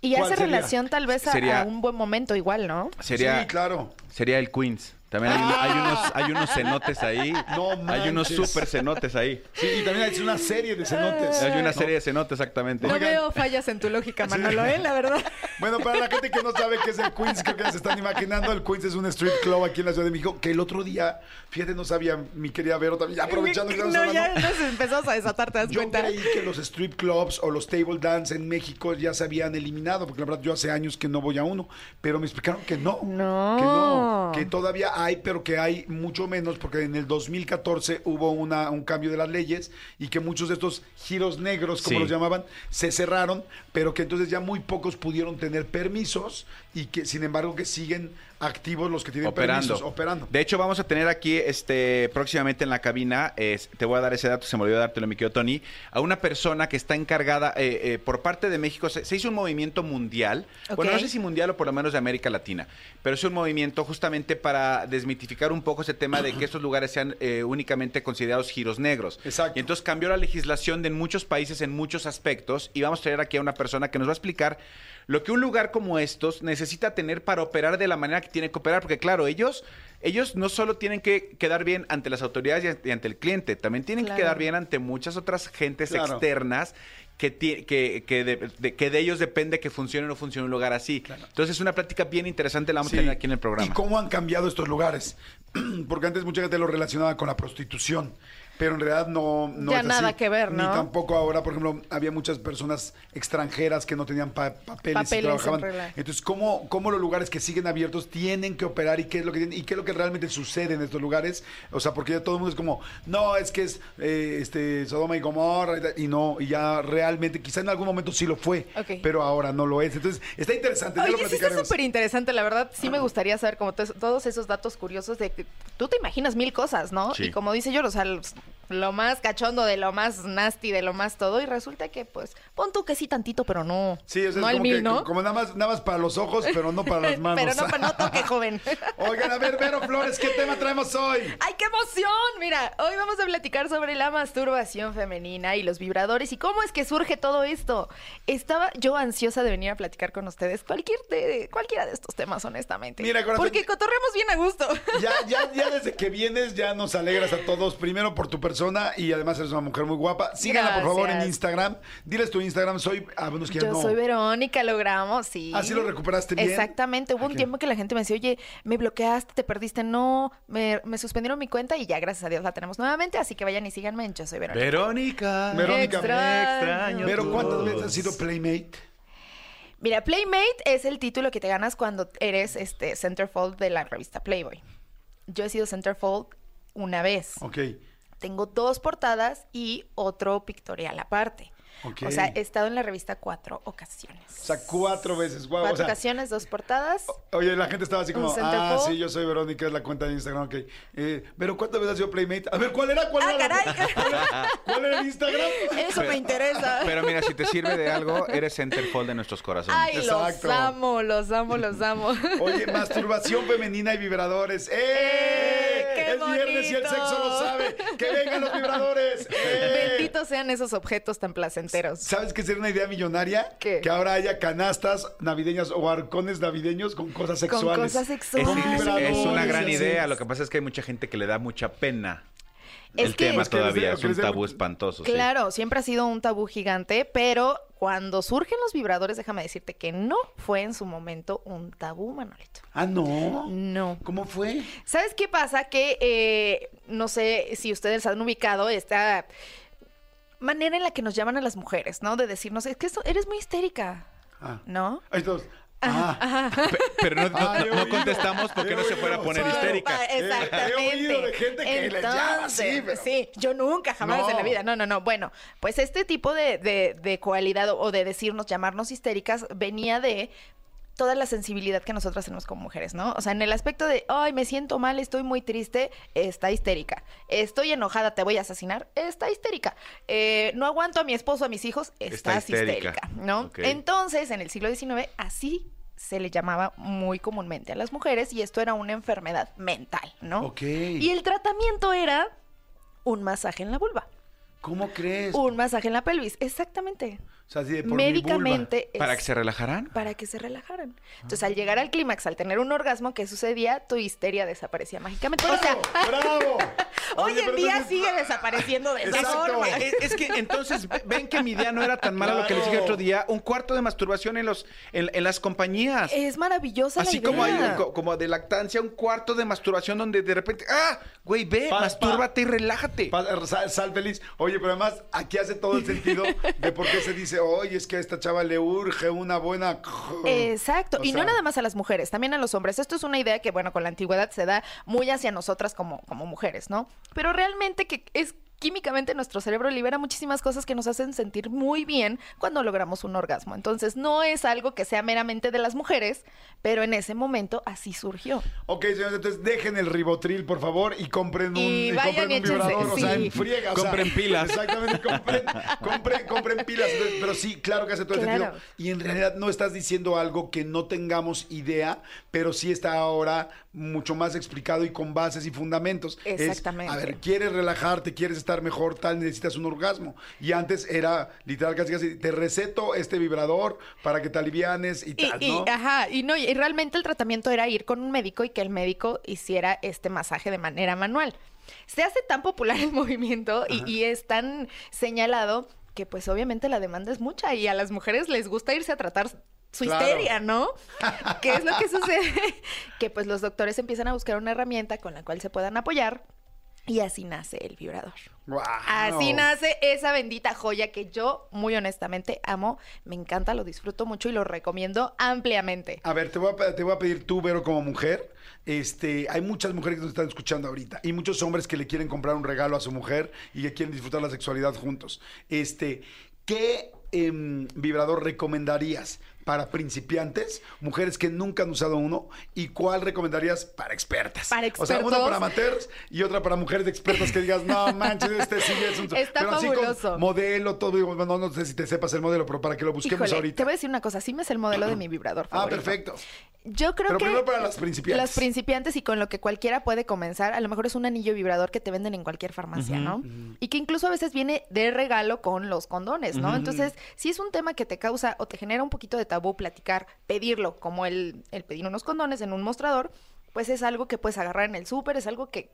Y
¿Cuál
hace
sería?
relación tal vez a,
Sería-
a un buen momento igual, ¿no?
Sería
Sí, claro.
sería el Queens. También hay, hay unos hay unos cenotes ahí.
No
hay unos
manches.
super cenotes ahí.
Sí, y también hay una serie de cenotes.
Hay una
No.
serie de cenotes exactamente.
No
Oigan.
veo fallas en tu lógica, Manolo, ¿eh? La verdad.
Bueno, para la gente que no sabe qué es el Queens, creo que se están imaginando, el Queens es un street club aquí en la Ciudad de México, que el otro día, fíjate, no sabía, mi querida Vero también, ya aprovechando que estamos
no,
hablando.
ya nos empezamos a desatar, ¿te das
Yo
cuenta?
creí que los strip clubs o los table dance en México ya se habían eliminado, porque la verdad yo hace años que no voy a uno, pero me explicaron que no.
No.
Que no, que todavía hay, pero que hay mucho menos, porque en el 2014 hubo una, un cambio de las leyes y que muchos de estos giros negros, como
Sí.
los llamaban, se cerraron, pero que entonces ya muy pocos pudieron tener permisos y que sin embargo que siguen activos los que tienen
operando.
permisos operando.
De hecho, vamos a tener aquí este próximamente en la cabina, es- te voy a dar ese dato, se me olvidó dártelo, mi querido Tony, a una persona que está encargada eh, eh, por parte de México. Se, se hizo un movimiento mundial, bueno, no sé si mundial o por lo menos de América Latina, pero es un movimiento justamente para desmitificar un poco ese tema de que estos lugares sean eh, únicamente considerados giros negros.
Exacto.
Y entonces cambió la legislación de en muchos países en muchos aspectos y vamos a traer aquí a una persona que nos va a explicar lo que un lugar como estos necesita tener para operar de la manera que tiene que operar, porque claro, ellos, ellos no solo tienen que quedar bien ante las autoridades y ante- el cliente, también tienen
Claro.
que quedar bien ante muchas otras gentes
Claro.
externas que, que, que, de, de- que de ellos depende que funcione o no funcione un lugar así. Entonces es una plática bien interesante, la vamos
Sí.
a tener aquí en el programa.
¿Y cómo han cambiado estos lugares? Porque antes mucha gente lo relacionaba con la prostitución. Pero en realidad no, no
Ya
es
nada
así.
que ver, ¿no?
Ni tampoco ahora, por ejemplo, había muchas personas extranjeras que no tenían pa- papeles,
Papeles
y trabajaban. Entonces, ¿cómo, ¿cómo los lugares que siguen abiertos tienen que operar y qué es lo que tienen- y qué es lo que realmente sucede en estos lugares? O sea, porque ya todo el mundo es como, no, es que es eh, este Sodoma y Gomorra y tal", y no, y ya realmente, quizá en algún momento sí lo fue, pero ahora no lo es. Entonces, está interesante. ya lo
Oye, sí está súper interesante, la verdad. Sí me gustaría saber como todos esos datos curiosos de que tú te imaginas mil cosas, ¿no?
Sí.
Y como dice yo, o sea, los- lo más cachondo de lo más nasty, de lo más todo, y resulta que, pues, pon tú que sí tantito, pero no.
Sí, o sea,
no
es como,
mil,
que-
¿no?
como nada más, nada más para los ojos, pero no para las manos.
pero no, no toque, joven.
Oigan, a ver, Vero Flores, ¿qué tema traemos hoy?
¡Ay, qué emoción! Mira, hoy vamos a platicar sobre la masturbación femenina y los vibradores y cómo es que surge todo esto. Estaba yo ansiosa de venir a platicar con ustedes cualquier de, cualquiera de estos temas, honestamente.
Mira, corazón,
Porque cotorremos bien a gusto.
Ya, ya, ya desde que vienes ya nos alegras a todos, primero por tu persona y además eres una mujer muy guapa. Síganla, por favor, en. Instagram. Diles tu Instagram, soy... Ah, bueno, es que ya
Yo
no.
soy Verónica, logramos, sí.
¿Ah, sí lo recuperaste bien?
Exactamente. Hubo un tiempo que la gente me decía, oye, me bloqueaste, te perdiste. No, me, me suspendieron mi cuenta y ya, gracias a Dios, la tenemos nuevamente. Así que vayan y síganme en Yo Soy Verónica.
Verónica.
Verónica,
Extraño
extraño
Pero ¿cuántas veces has sido Playmate?
Mira, Playmate es el título que te ganas cuando eres este centerfold de la revista Playboy. Yo he sido centerfold una vez.
Ok.
Tengo dos portadas y otro pictorial aparte. O sea, he estado en la revista cuatro ocasiones.
O sea, cuatro veces. Guau,
Cuatro
o sea,
ocasiones, dos portadas.
Oye, la gente estaba así como, ah, sí, yo soy Verónica, es la cuenta de Instagram, ok. Eh, pero ¿cuántas veces has sido Playmate? A ver, ¿cuál era? ¿Cuál
¡Ah,
era?
caray!
¿Cuál era el Instagram?
Eso me interesa.
Pero mira, si te sirve de algo, eres centerfold de nuestros corazones.
Ay,
Exacto.
los amo, los amo, los amo.
Oye, masturbación femenina y vibradores. ¡Eh!
¡Qué
es viernes y el sexo lo sabe. ¡Que vengan los vibradores! ¡Eh!
Benditos sean esos objetos tan placenteros.
¿Sabes qué sería una idea millonaria?
¿Qué?
Que ahora haya canastas navideñas o arcones navideños con cosas
Con
sexuales.
cosas
Es,
sexuales.
Con
es- una gran idea. Lo que pasa es que hay mucha gente que le da mucha pena.
Es
el
que-
tema
Es
que les
todavía es un tabú espantoso. sí.
Claro, siempre ha sido un tabú gigante, pero cuando surgen los vibradores, déjame decirte que no fue en su momento un tabú, Manolito.
Ah, no.
No.
¿Cómo fue?
¿Sabes qué pasa? Que eh, no sé si ustedes han ubicado esta manera en la que nos llaman a las mujeres, ¿no? De decirnos, es que esto- eres muy histérica,
Ah.
¿no?
Ahí todos. Ah.
Pe- Pero no,
Ah,
contestamos porque
he
no se fuera a poner histérica.
Exactamente.
He oído de gente que les llama así,
Entonces,
pero-
Sí, yo nunca, jamás
No.
en la vida. No, no, no. Bueno, pues este tipo de, de, de cualidad o de decirnos, llamarnos histéricas, venía de toda la sensibilidad que nosotras tenemos como mujeres, ¿no? O sea, en el aspecto de, ay, me siento mal, estoy muy triste, está histérica. Estoy enojada, te voy a asesinar, está histérica. Eh, no aguanto a mi esposo, a mis hijos,
Está
estás
histérica.
histérica, ¿no? Entonces, en el siglo XIX, así se le llamaba muy comúnmente a las mujeres y esto era una enfermedad mental, ¿no?
Ok.
Y el tratamiento era un masaje en la vulva,
¿Cómo crees?
un masaje en la pelvis, exactamente.
O sea, así de por mi vulva.
Médicamente es
¿Para que se relajaran?
para que se relajaran. Entonces, al llegar al clímax, al tener un orgasmo, ¿qué sucedía? Tu histeria desaparecía mágicamente. O sea,
¡Bravo! ¡Bravo!
hoy
Oye,
en día
entonces-
sigue desapareciendo de esa forma.
Es, es que entonces ve- ven que mi idea no era tan mala lo que les dije otro día. Un cuarto de masturbación en los en, en las compañías.
Es maravillosa
Así
la idea.
como hay co- como de lactancia, un cuarto de masturbación donde de repente, ah, güey, ve,
Pa-
mastúrbate y relájate.
Pa- sal, sal feliz. Oye, pero además aquí hace todo el sentido de por qué se dice, oye, es que a esta chava le urge una buena...
Exacto,
O
y no nada más a las mujeres, también a los hombres. Esto es una idea que, bueno, con la antigüedad se da muy hacia nosotras como, como mujeres, ¿no? Pero realmente que es químicamente nuestro cerebro libera muchísimas cosas que nos hacen sentir muy bien cuando logramos un orgasmo. Entonces, no es algo que sea meramente de las mujeres, pero en ese momento así surgió.
Ok, señores, entonces dejen el ribotril, por favor, y compren un,
Y
y
vayan
compren
y
un vibrador, o sea, en friega. o sea,
Compren pilas.
Exactamente, compren, compren, compren pilas. Entonces, pero sí, claro que hace todo el
Claro.
sentido. Y en realidad no estás diciendo algo que no tengamos idea, pero sí está ahora mucho más explicado y con bases y fundamentos. Es,
Exactamente.
a ver, quieres relajarte, quieres estar mejor, tal, necesitas un orgasmo. Y antes era literal casi casi, te receto este vibrador para que te alivianes y
Y,
tal,
y-
¿no?
ajá, y no, y realmente el tratamiento era ir con un médico y que el médico hiciera este masaje de manera manual. Se hace tan popular el movimiento y, y es tan señalado que pues obviamente la demanda es mucha y a las mujeres les gusta irse a tratar su
Claro.
histeria, ¿no? ¿Qué es lo que sucede? que pues los doctores empiezan a buscar una herramienta con la cual se puedan apoyar y así nace el vibrador. Así nace esa bendita joya que yo muy honestamente amo, me encanta, lo disfruto mucho y lo recomiendo ampliamente.
A ver, te voy a, pe- te voy a pedir tú, Vero, como mujer. Este, hay muchas mujeres que nos están escuchando ahorita y muchos hombres que le quieren comprar un regalo a su mujer y que quieren disfrutar la sexualidad juntos. Este, ¿qué em, vibrador recomendarías para principiantes, mujeres que nunca han usado uno? ¿Y cuál recomendarías para expertas?
Para
O sea, una
expertos.
para amateurs y otra para mujeres expertas que digas, no manches, este sí es un...
Está
pero así
fabuloso.
con modelo, todo. digo, no, no sé si te sepas el modelo, pero para que lo busquemos
Híjole,
ahorita.
te voy a decir una cosa, sí me es el modelo de mi vibrador
Ah,
favorito.
perfecto.
Yo creo
Pero
que
primero para las principiantes.
Las principiantes y con lo que cualquiera puede comenzar, a lo mejor es un anillo vibrador que te venden en cualquier farmacia, ¿no? Y que incluso a veces viene de regalo con los condones, ¿no? Entonces, si es un tema que te causa o te genera un poquito de tabú platicar, pedirlo, como el, el pedir unos condones en un mostrador, pues es algo que puedes agarrar en el súper, es algo que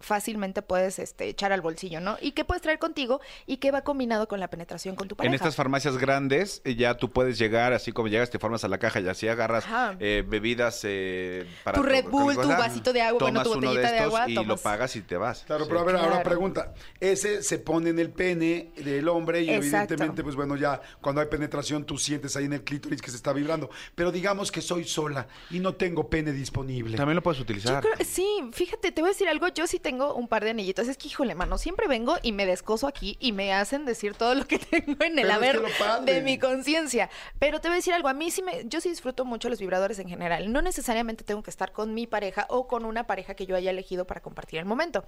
fácilmente puedes este, echar al bolsillo, ¿no? Y que puedes traer contigo y que va combinado con la penetración con tu pareja.
En estas farmacias grandes eh, ya tú puedes llegar, así como llegas, te formas a la caja y así agarras eh, bebidas eh, para
Tu Red Bull, tu vasito de agua, bueno, tu
uno
botellita de
estos
agua,
y lo pagas y te vas.
Claro,
Sí.
pero a ver, ahora pregunta. Ese se pone en el pene del hombre y
Exacto.
evidentemente, pues bueno, ya cuando hay penetración tú sientes ahí en el clítoris que se está vibrando. Pero digamos que soy sola y no tengo pene disponible.
También lo puedes
Yo
utilizar.
creo, sí, fíjate, te voy a decir algo, yo sí tengo un par de anillitos. Es que, híjole, mano, siempre vengo y me descoso aquí y me hacen decir todo lo que tengo en el haber de mi conciencia. Pero te voy a decir algo, a mí sí me, yo sí disfruto mucho los vibradores en general. No necesariamente tengo que estar con mi pareja o con una pareja que yo haya elegido para compartir el momento.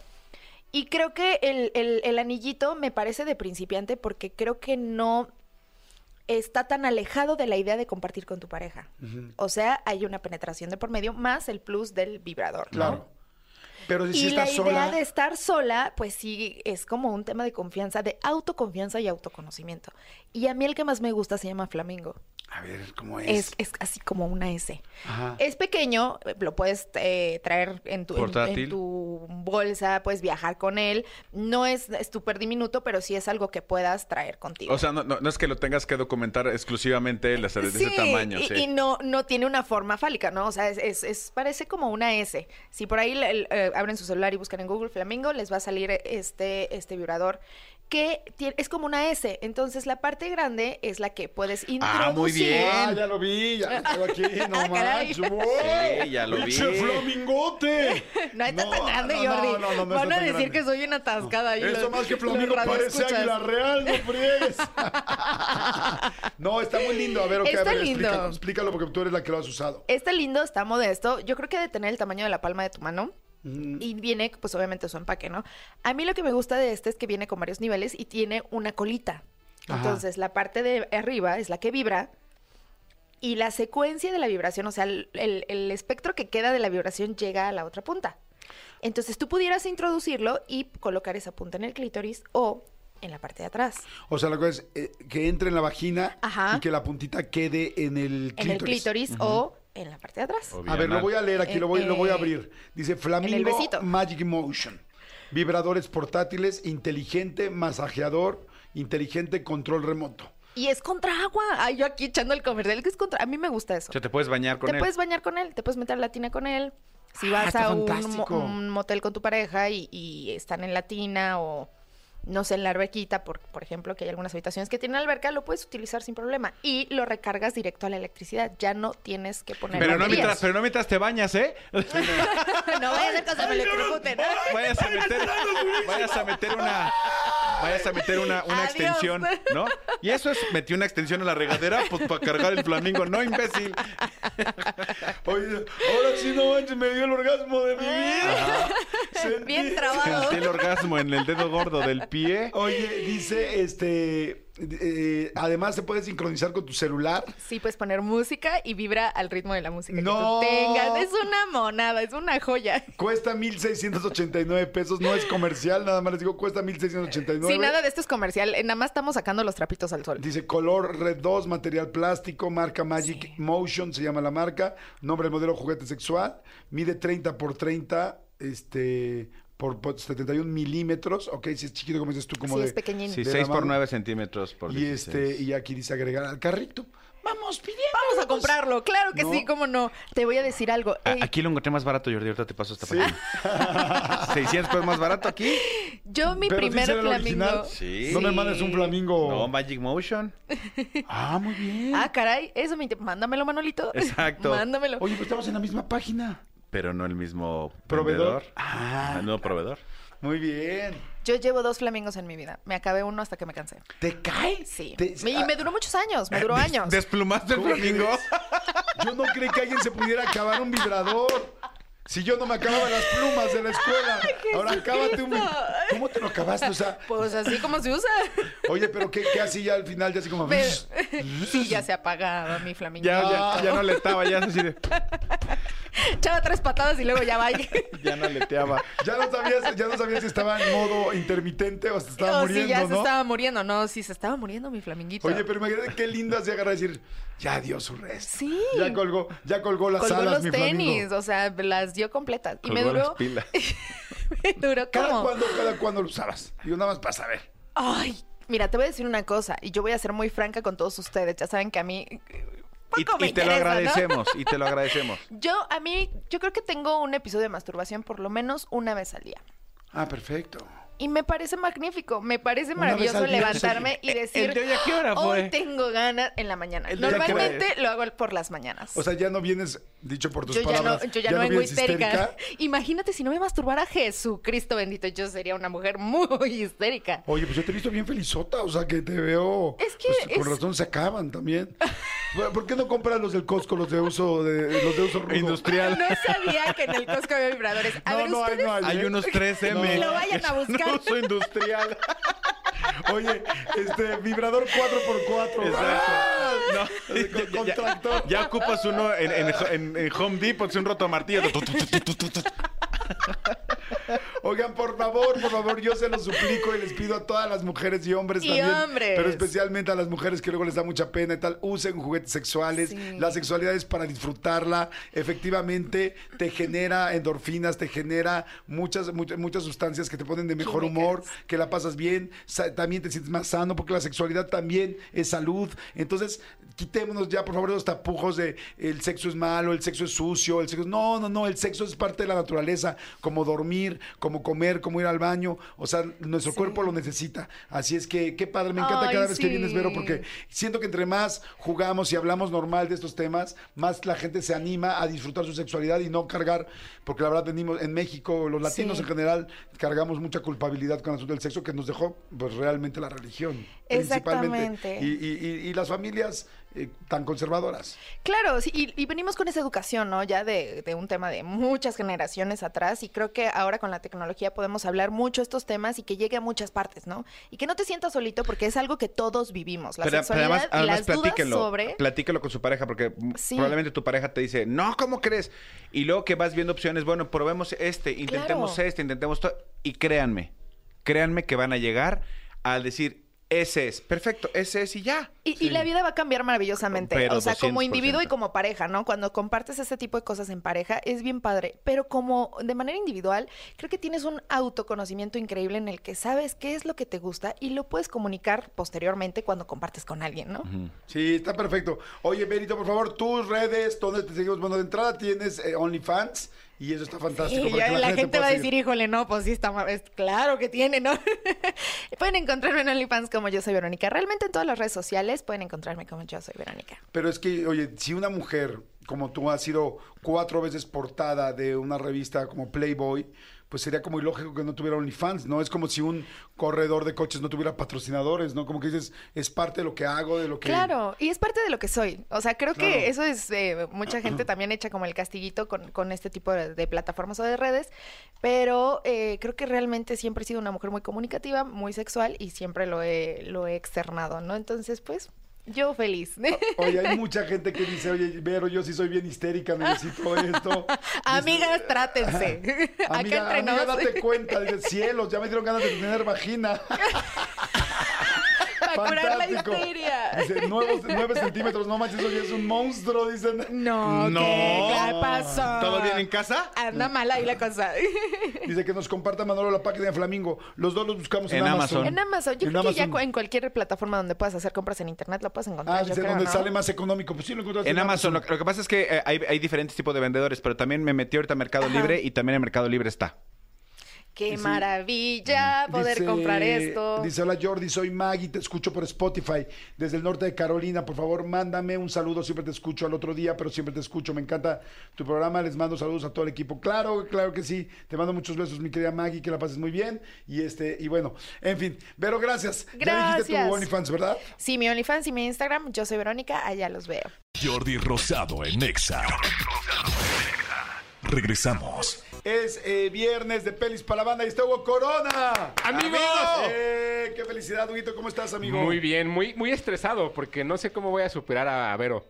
Y creo que el, el- el anillito me parece de principiante porque creo que no está tan alejado de la idea de compartir con tu pareja. O sea, hay una penetración de por medio más el plus del vibrador. ¿no?
Pero si
Y la idea
sola.
de estar sola, pues sí, es como un tema de confianza, de autoconfianza y autoconocimiento. Y a mí el que más me gusta se llama Flamingo.
A ver, ¿cómo es?
Es, es así como una S.
Ajá.
Es pequeño, eh, lo puedes eh, traer en tu, en- tu bolsa, puedes viajar con él. No es súper diminuto, pero sí es algo que puedas traer contigo.
O sea, no, no- no es que lo tengas que documentar exclusivamente de, ese- de ese
Sí,
tamaño.
y,
sí.
y no, no tiene una forma fálica, ¿no? O sea, es, es- es- parece como una S. Si por ahí eh, abren su celular y buscan en Google Flamingo, les va a salir este, este vibrador que es como una S. Entonces, la parte grande es la que puedes introducir.
Ah, muy bien.
Ah, ya lo vi, ya lo tengo aquí, no
Ah,
manches.
Sí, ya lo vi.
¡Pinche flamingote!
No está tan grande,
no,
Jordi.
No, no, no, no
Van a decir
grande.
que soy una atascada. ahí los-
más que Flamingo parece águila real, no friegues. no, está muy lindo. A ver, ok, a
Está
ver,
lindo.
explícalo, explícalo porque tú eres la que lo has usado.
Está lindo, está modesto. Yo creo que ha de tener el tamaño de la palma de tu mano. Y viene, pues obviamente su empaque, ¿no? A mí lo que me gusta de este es que viene con varios niveles y tiene una colita.
Ajá.
Entonces, la parte de arriba es la que vibra. Y la secuencia de la vibración, o sea, el, el- el espectro que queda de la vibración llega a la otra punta. Entonces, tú pudieras introducirlo y colocar esa punta en el clítoris o en la parte de atrás.
O sea, la cosa es eh, que entre en la vagina
Ajá.
y que la puntita quede en el clítoris.
En el clítoris o en la parte de atrás.
A ver, lo voy a leer aquí, lo voy, lo voy a
Eh,
abrir. Dice Flamingo. Magic Motion. Vibradores portátiles, inteligente, masajeador, inteligente, control remoto.
Y es contra agua. Ay, yo aquí echando el comercial, que es contra... A mí me gusta eso.
O sea, te puedes bañar con
te
él.
puedes bañar con él, te puedes meter a la tina con él. Si
Ah,
vas a un, mo-
fantástico.
un motel con tu pareja y, y están en la tina o no sé, en la alberquita, por, por ejemplo, que hay algunas habitaciones que tienen alberca, lo puedes utilizar sin problema. Y lo recargas directo a la electricidad. Ya no tienes que poner
Pero no, mientras, pero no mientras te bañas, ¿eh?
no vaya a que se me electrocuten.
Vayas a meter, vayas a meter una, vayas a meter una, una extensión, ¿no? Y eso es, metí una extensión a la regadera, pues para cargar el flamingo, no imbécil.
Oye, ahora sí no manches, me dio el orgasmo de mi vida. Sentí-
Bien trabado.
Sentí el orgasmo en el dedo gordo del pie.
Oye, dice, este, eh, además se puede sincronizar con tu celular.
Sí, puedes poner música y vibra al ritmo de la música
No.
que tú tengas. Es una monada, es una joya.
Cuesta 1,689 pesos, no es comercial, nada más les digo, cuesta 1,689.
Sí, nada de esto es comercial. eh, Nada más estamos sacando los trapitos al sol.
Dice color Red 2, material plástico, marca Magic Motion, se llama la marca. Nombre del modelo juguete sexual. Mide 30 por 30, este, por, por 71 milímetros. Ok, si es chiquito, como dices tú, como
sí,
de.
es pequeñín.
Sí,
De
6
la
por
mano.
9 centímetros por
y
16.
este, y aquí dice agregar al carrito. Vamos pidiendo.
Vamos a comprarlo, claro que
No.
sí, cómo no. Te voy a decir algo.
A-
eh,
Aquí lo encontré más barato, Jordi. Ahorita te paso esta
Sí.
página. 600 pesos más barato aquí.
yo mi
Pero
primer flamingo.
original.
Sí.
No me mandes un flamingo.
No, Magic Motion.
Ah, muy bien.
Ah, caray, eso me mándamelo, Manolito.
Exacto.
Mándamelo.
Oye, pues estamos en la misma página.
Pero no el mismo
Proveedor. Ah.
El nuevo proveedor.
Muy bien.
Yo llevo dos flamingos en mi vida. Me acabé uno hasta que me cansé.
¿Te cae?
Sí.
Te-
Me- y me duró muchos años, me duró
Des-
años.
¿Desplumaste el
¿Cómo
flamingo?
crees? Yo no creí que alguien se pudiera acabar un vibrador. Si yo no me acababa las plumas de la escuela, ahora acábate un. ¿Cómo te lo acabaste? O sea,
Pues así como se usa.
oye, pero ¿qué, qué así ya al final? Ya así como.
Me- sí, ya se apagaba mi flamingo.
Ya, ya, ya no leteaba, ya así de,
Echaba tres patadas y luego ya va.
ya no leteaba.
Ya no sabías, ya no sabías si estaba en modo intermitente o se estaba
Oh,
muriendo,
sí, ya se
¿no?
estaba muriendo. No, sí, se estaba muriendo mi flaminguito.
Oye, pero imagínate qué linda se agarra a decir, ya dio su resto.
Sí.
Ya colgó, ya colgó las
Colgó
alas,
los
mi
tenis,
flamingo.
o sea, las dio completas. Y me duró.
pilas.
me duró
¿Cada
como.
cuándo, cada cuándo lo usabas? Digo, nada más para saber.
Ay, mira, te voy a decir una cosa. Y yo voy a ser muy franca con todos ustedes. Ya saben que a mí.
Y,
me
y te lo agradecemos, y te lo agradecemos.
Yo, a mí, yo creo que tengo un episodio de masturbación por lo menos una vez al día.
Ah, perfecto.
Y me parece magnífico, me parece maravilloso levantarme y
¿El
decir,
de hoy a qué hora
hoy
fue?
tengo ganas en la mañana.
¿El de hoy a qué hora
Normalmente lo hago por las mañanas.
O sea, ya no vienes, dicho por tus
yo ya, no,
palabras,
yo ya no vengo histérica. Imagínate si no me masturbara Jesucristo bendito, yo sería una mujer muy histérica.
Oye, pues yo te he visto bien felizota, o sea, que te veo...
Es que
pues, con
es-
razón se acaban también. ¿Por qué no compras los del Costco, los de uso, de, los de uso rudo?
Industrial.
No sabía que en el Costco había vibradores. A
No,
ver,
no hay, no hay.
Hay
¿eh?
unos 3M.
Ni lo vayan a buscar.
Uso industrial.
Oye, este, vibrador 4x4.
Exacto.
¡Ah!
No,
Con-
ya- ya- ya- ocupas uno en, en- en- en Home Depot, es un rotomartillo.
Oigan, por favor, por favor, yo se lo suplico y les pido a todas las mujeres y hombres
Y
también.
hombres.
Pero especialmente a las mujeres que luego les da mucha pena y tal, usen juguetes sexuales.
Sí.
La sexualidad es para disfrutarla. Efectivamente, te genera endorfinas, te genera muchas, muchas, muchas sustancias que te ponen de mejor
Químicas.
humor, que la pasas bien, también te sientes más sano, porque la sexualidad también es salud. Entonces, quitémonos ya, por favor, los tapujos de el sexo es malo, el sexo es sucio, el sexo... No, no, no, el sexo es parte de la naturaleza, como dormir, como comer, como ir al baño. O sea, nuestro
Sí.
cuerpo lo necesita. Así es que, qué padre, me encanta
Ay,
cada vez que vienes, Vero, porque siento que entre más jugamos y hablamos normal de estos temas, más la gente se anima a disfrutar su sexualidad y no cargar, porque la verdad venimos en México, los latinos
Sí.
en general, cargamos mucha culpabilidad con el asunto del sexo que nos dejó pues realmente la religión. Principalmente.
Exactamente.
Y, y- y- y las familias eh, tan conservadoras.
Claro, sí, y, y venimos con esa educación, ¿no? Ya de, de un tema de muchas generaciones atrás y creo que ahora con la tecnología podemos hablar mucho estos temas y que llegue a muchas partes, ¿no? Y que no te sientas solito porque es algo que todos vivimos, la
Pero, pero
sexualidad
además,
y
además
las dudas sobre...
platíquelo con su pareja, porque
Sí.
probablemente tu pareja te dice, no, ¿cómo crees? Y luego que vas viendo opciones, bueno, probemos este, intentemos
Claro.
este, intentemos todo. Y créanme, créanme que van a llegar al decir, ese es, perfecto, ese es y ya.
Y, y la vida va a cambiar maravillosamente.
Pero
o sea, como
200%.
individuo y como pareja, ¿no? Cuando compartes ese tipo de cosas en pareja, es bien padre. Pero como de manera individual, creo que tienes un autoconocimiento increíble en el que sabes qué es lo que te gusta y lo puedes comunicar posteriormente cuando compartes con alguien, ¿no?
Sí, está perfecto. Oye, Berito, por favor, tus redes, ¿dónde te seguimos? Bueno, de entrada tienes eh, OnlyFans y eso está fantástico.
Ya la, gente, va a decir, híjole, no, pues sí está, ma- es claro que tiene, ¿no? pueden encontrarme en OnlyFans como yo soy Verónica. Realmente en todas las redes sociales pueden encontrarme como yo soy Verónica.
Pero es que, oye, si una mujer como tú has sido cuatro veces portada de una revista como Playboy, pues sería como ilógico que no tuviera OnlyFans, ¿no? Es como si un corredor de coches no tuviera patrocinadores, ¿no? Como que dices, es parte de lo que hago, de lo que...
Claro, y es parte de lo que soy. O sea, creo
Claro.
que eso es, eh, mucha gente también echa como el castiguito con, con este tipo de, de plataformas o de redes, pero eh, creo que realmente siempre he sido una mujer muy comunicativa, muy sexual y siempre lo he, lo he externado, ¿no? Entonces, pues, yo feliz.
Oye, hay mucha gente que dice, oye, Vero, yo sí soy bien histérica, necesito esto.
Amigas, trátense. Acá
Amiga,
entre
amiga, date cuenta, dice, cielos, ya me dieron ganas de tener vagina.
Para curar la
Fantástico.
histeria.
Dice, nuevos, nueve centímetros, no manches, oye, es un monstruo, dicen.
No,
No.
¿qué, ¿Qué pasó?
¿Todo bien en casa?
Anda mal ahí la cosa.
Dice que nos comparta Manolo la página de Flamingo. Los dos los buscamos en,
En
Amazon.
Amazon.
En Amazon, yo
En
creo que ya en cualquier plataforma donde puedas hacer compras en internet lo puedes encontrar.
Ah, dice
creo,
donde
¿no?
sale más económico. Pues sí, lo encontraste
En Amazon, lo, lo que pasa es que eh, hay, hay diferentes tipos de vendedores, pero también me metí ahorita a Mercado
Ajá.
Libre y también en Mercado Libre está.
Qué
Sí.
maravilla poder
Dice-
comprar esto.
Dice, hola Jordi, soy Maggie, te escucho por Spotify desde el norte de Carolina. Por favor, mándame un saludo. Siempre te escucho al otro día, pero siempre te escucho. Me encanta tu programa. Les mando saludos a todo el equipo. Claro, claro que sí. Te mando muchos besos, mi querida Maggie, que la pases muy bien. Y este, y bueno, en fin. Vero, gracias. Ya dijiste
Gracias.
tu OnlyFans, ¿verdad?
Sí, mi OnlyFans y mi Instagram, yo soy Verónica, allá los veo.
Jordi Rosado en Exa. Regresamos.
Es eh, viernes de pelis para la banda y está Hugo Corona.
¡Amigos!
Eh, ¡Qué felicidad, Huguito! ¿Cómo estás, amigo?
Muy bien, muy, muy estresado porque no sé cómo voy a superar a Vero.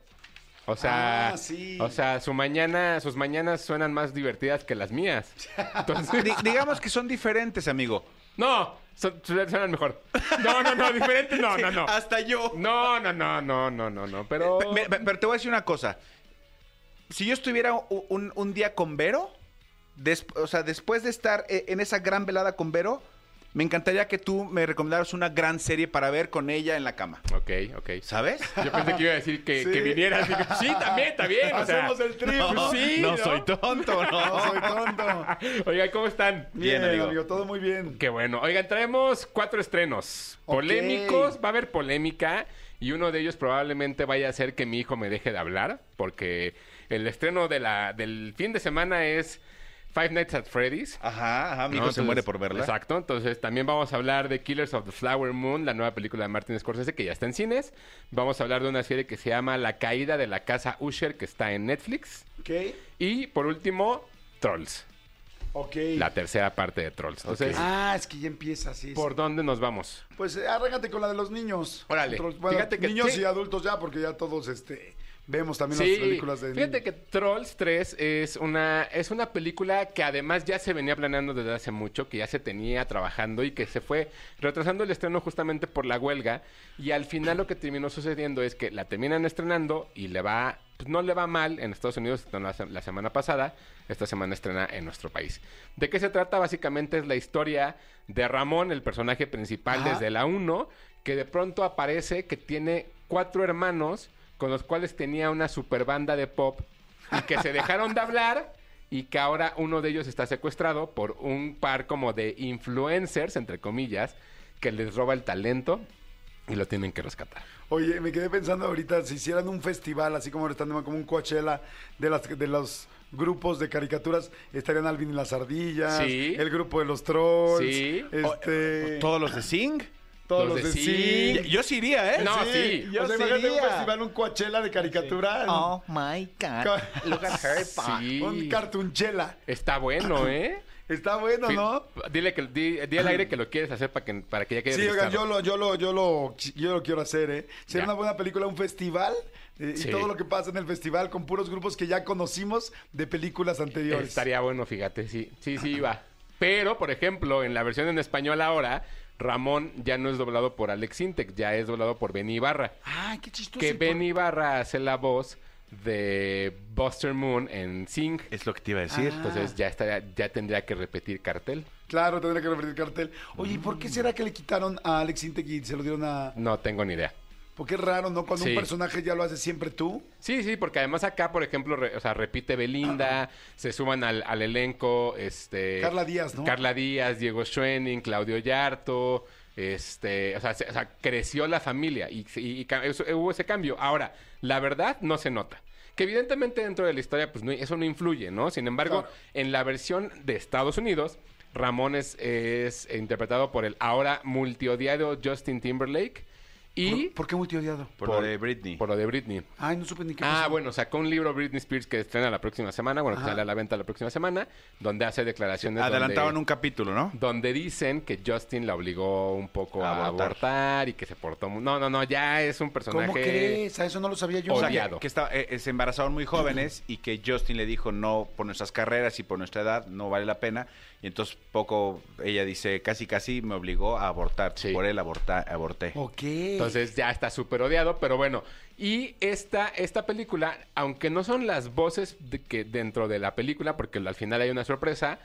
O sea,
Ah, sí.
o sea, su mañana, sus mañanas suenan más divertidas que las mías. Entonces,
digamos que son diferentes, amigo.
no, son- suenan mejor. No, no, no, diferentes, no, no, no.
Hasta yo.
No, no, no, no, no, no, no, pero...
Pe- pe- Pero te voy a decir una cosa. Si yo estuviera un día con Vero, des- o sea, después de estar eh, en esa gran velada con Vero, me encantaría que tú me recomendaras una gran serie para ver con ella en la cama.
Ok, ok.
¿Sabes?
Yo pensé que iba a decir que,
Sí.
que vinieras. Sí, también, está bien. O sea,
Hacemos el trío, ¿no?
sí,
no,
¿no?
soy tonto,
No,
no.
soy tonto.
Oigan, ¿cómo están?
Bien, amigo.
amigo. todo muy bien.
Qué bueno. Oigan, traemos cuatro estrenos. Polémicos, va a haber polémica. Y uno de ellos probablemente vaya a hacer que mi hijo me deje de hablar. Porque el estreno de la, del fin de semana es Five Nights at Freddy's.
Ajá, ajá, mi hijo
¿no?
se muere por verla.
Exacto. Entonces también vamos a hablar de Killers of the Flower Moon, la nueva película de Martin Scorsese que ya está en cines. Vamos a hablar de una serie que se llama La caída de la casa Usher que está en Netflix.
Ok.
Y por último, Trolls,
Ok.
la tercera parte de Trolls. Entonces,
Ah, es que ya empieza así.
¿por dónde nos vamos?
Pues eh, arráncate con la de los niños.
Órale.
Bueno,
Fíjate que
niños
sí.
y adultos ya, porque ya todos este vemos también
Sí,
las películas de
fíjate que Trolls 3 es una, es una película que además ya se venía planeando desde hace mucho, que ya se tenía trabajando y que se fue retrasando el estreno justamente por la huelga. Y al final lo que terminó sucediendo es que la terminan estrenando y le va, pues no le va mal en Estados Unidos la, se- la semana pasada, esta semana estrena en nuestro país. ¿De qué se trata? Básicamente es la historia de Ramón, el personaje principal
Ajá.
desde la 1, que de pronto aparece que tiene cuatro hermanos con los cuales tenía una super banda de pop y que se dejaron de hablar y que ahora uno de ellos está secuestrado por un par como de influencers, entre comillas, que les roba el talento y lo tienen que rescatar.
Oye, me quedé pensando ahorita, si hicieran un festival, así como están como un Coachella de, las, de los grupos de caricaturas, estarían Alvin y las ardillas,
Sí.
el grupo de los trolls,
Sí.
este,
¿Todos los de Sing?
Todos
los
los,
de. Sing.
Yo sí iría, ¿eh?
No, sí.
yo
o sea,
sí
imagínate un
iría.
festival, un Coachella de caricatura,
Oh my God. Look at her.
Sí.
un cartunchela.
Está bueno, ¿eh?
Está bueno, ¿no?
Dile que di, di al aire que lo quieres hacer para que para que ya quede
Sí, oigan, yo lo, yo lo, yo lo, yo lo quiero hacer, ¿eh? Sería
Ya.
una buena película, un festival, eh,
Sí.
y todo lo que pasa en el festival con puros grupos que ya conocimos de películas anteriores.
Estaría bueno, fíjate, sí. Sí, sí, iba. Pero, por ejemplo, en la versión en español ahora, Ramón ya no es doblado por Alex Intec, ya es doblado por Benny Ibarra.
Ay, qué chistoso.
Que
¿y por-
Benny Ibarra hace la voz de Buster Moon en Sing.
Es lo que te iba a decir.
Entonces ya estaría, ya tendría que repetir cartel.
Claro, tendría que repetir cartel. Oye, ¿y por qué será que le quitaron a Alex Intec y se lo dieron a...?
No tengo ni idea.
Porque es raro, ¿no? Cuando
Sí.
un personaje ya lo haces siempre tú.
Sí, sí, porque además acá, por ejemplo, re- o sea, repite Belinda, se suman al, al elenco, este...
Carla Díaz, ¿no?
Carla Díaz, Diego Schwenning, Claudio Yarto, este... O sea, se- o sea, creció la familia y, y- eso- hubo ese cambio. Ahora, la verdad no se nota. Que evidentemente dentro de la historia, pues no- eso no influye, ¿no? Sin embargo,
Claro.
en la versión de Estados Unidos, Ramón es, es interpretado por el ahora multiodiado Justin Timberlake y...
¿Por, por qué multiodiado?
Por, lo de Britney.
Por lo de Britney.
Ay, no supe ni qué
Ah,
pasó.
bueno, sacó un libro Britney Spears que estrena la próxima semana, bueno, que
Ajá.
sale a la venta la próxima semana, donde hace declaraciones
Adelantaban
donde,
un capítulo, ¿no?
donde dicen que Justin la obligó un poco a,
A abortar.
abortar. y que se portó... No, no, no, ya es un personaje...
¿Cómo crees? A eso no lo sabía yo.
O sea,
Odiado.
que, que estaba- eh, eh, se embarazaron muy jóvenes y que Justin le dijo, no, por nuestras carreras y por nuestra edad, no vale la pena. Y entonces poco, ella dice, casi casi me obligó a abortar.
Sí.
Por él aborta, aborté.
Ok.
Entonces ya está súper odiado, pero bueno. Y esta, esta película, aunque no son las voces que dentro de la película, porque al final hay una sorpresa,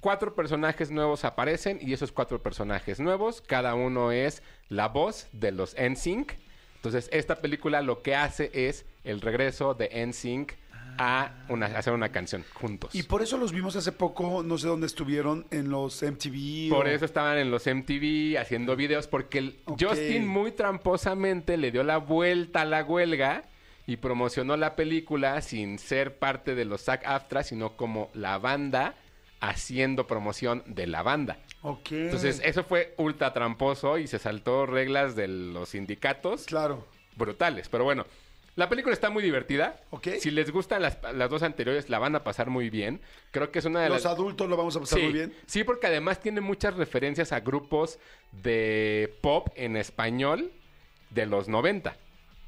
cuatro personajes nuevos aparecen y esos cuatro personajes nuevos, cada uno es la voz de los NSYNC. Entonces esta película lo que hace es el regreso de NSYNC a, una, hacer una canción juntos.
Y por eso los vimos hace poco, no sé dónde estuvieron, en los MTV.
Por
o-
eso estaban en los MTV haciendo videos, porque el. Justin muy tramposamente le dio la vuelta a la huelga y promocionó la película sin ser parte de los SAG AFTRA, sino como la banda haciendo promoción de la banda.
Ok.
Entonces, eso fue ultra tramposo y se saltó reglas de los sindicatos
Claro.
brutales. Pero bueno, la película está muy divertida.
Ok.
Si les gustan las, las dos anteriores, la van a pasar muy bien. Creo que es una de
Los
las...
adultos lo vamos a pasar
Sí,
muy bien.
sí, porque además tiene muchas referencias a grupos de pop en español de los 90.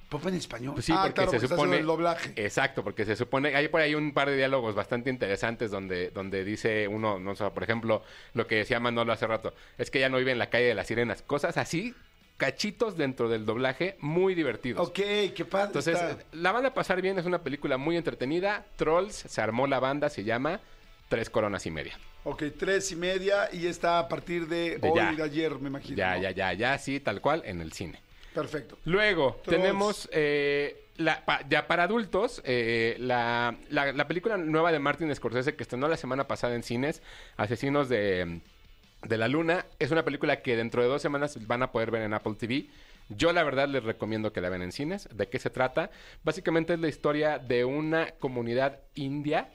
¿Pop en español?
Pues sí,
ah,
porque
claro,
se
porque
supone.
el doblaje.
Exacto, porque se supone. Hay por ahí un par de diálogos bastante interesantes donde, donde dice uno, no sé, por ejemplo, lo que decía Manolo hace rato, es que ya no vive en la calle de las sirenas. Cosas así, cachitos dentro del doblaje, muy divertidos.
Ok, qué padre.
Entonces,
está.
la van a pasar bien, es una película muy entretenida. Trolls, se armó la banda, se llama Tres Coronas y Media.
Ok, tres y media y está a partir de,
De
hoy,
ya.
de ayer, me imagino.
Ya,
¿no?
ya, ya, ya, sí, tal cual, en el cine.
Perfecto.
Luego
Trolls.
tenemos eh, la, pa- ya para adultos eh, la, la- la película nueva de Martin Scorsese que estrenó la semana pasada en cines, Asesinos de, de la Luna. Es una película que dentro de dos semanas van a poder ver en Apple TV. Yo la verdad les recomiendo que la vean en cines. ¿De qué se trata? Básicamente es la historia de una comunidad india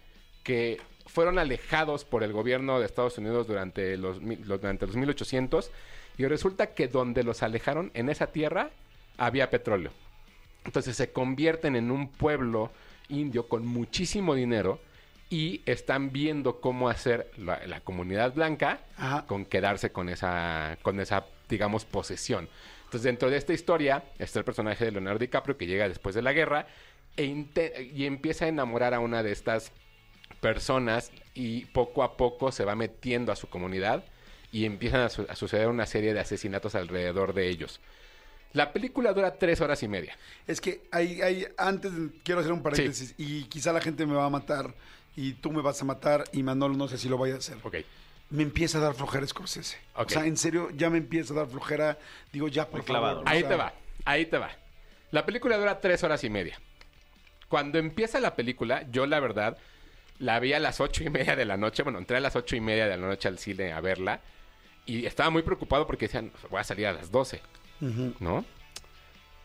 que fueron alejados por el gobierno de Estados Unidos durante los, los- durante los 1800 y resulta que donde los alejaron, en esa tierra, había petróleo. Entonces se convierten en un pueblo indio con muchísimo dinero y están viendo cómo hacer la, la comunidad blanca
Ajá.
con quedarse con esa, con esa, digamos, posesión. Entonces, dentro de esta historia está el personaje de Leonardo DiCaprio que llega después de la guerra e y empieza a enamorar a una de estas personas y poco a poco se va metiendo a su comunidad y empiezan a, su- a suceder una serie de asesinatos alrededor de ellos. La película dura tres horas y media.
Es que hay, hay, antes quiero hacer un paréntesis y quizá la gente me va a matar y tú me vas a matar y Manolo no sé si lo vaya a hacer.
Ok.
Me empieza a dar flojera Scorsese. O sea, en serio, ya me empieza a dar flojera. Digo, ya, por
clavado,
favor.
Ahí
sea,
te va, ahí te va. La película dura tres horas y media. Cuando empieza la película, yo la verdad la vi a las ocho y media de la noche. Bueno, entré a las ocho y media de la noche al cine a verla. Y estaba muy preocupado porque decían, voy a salir a las 12, ¿no?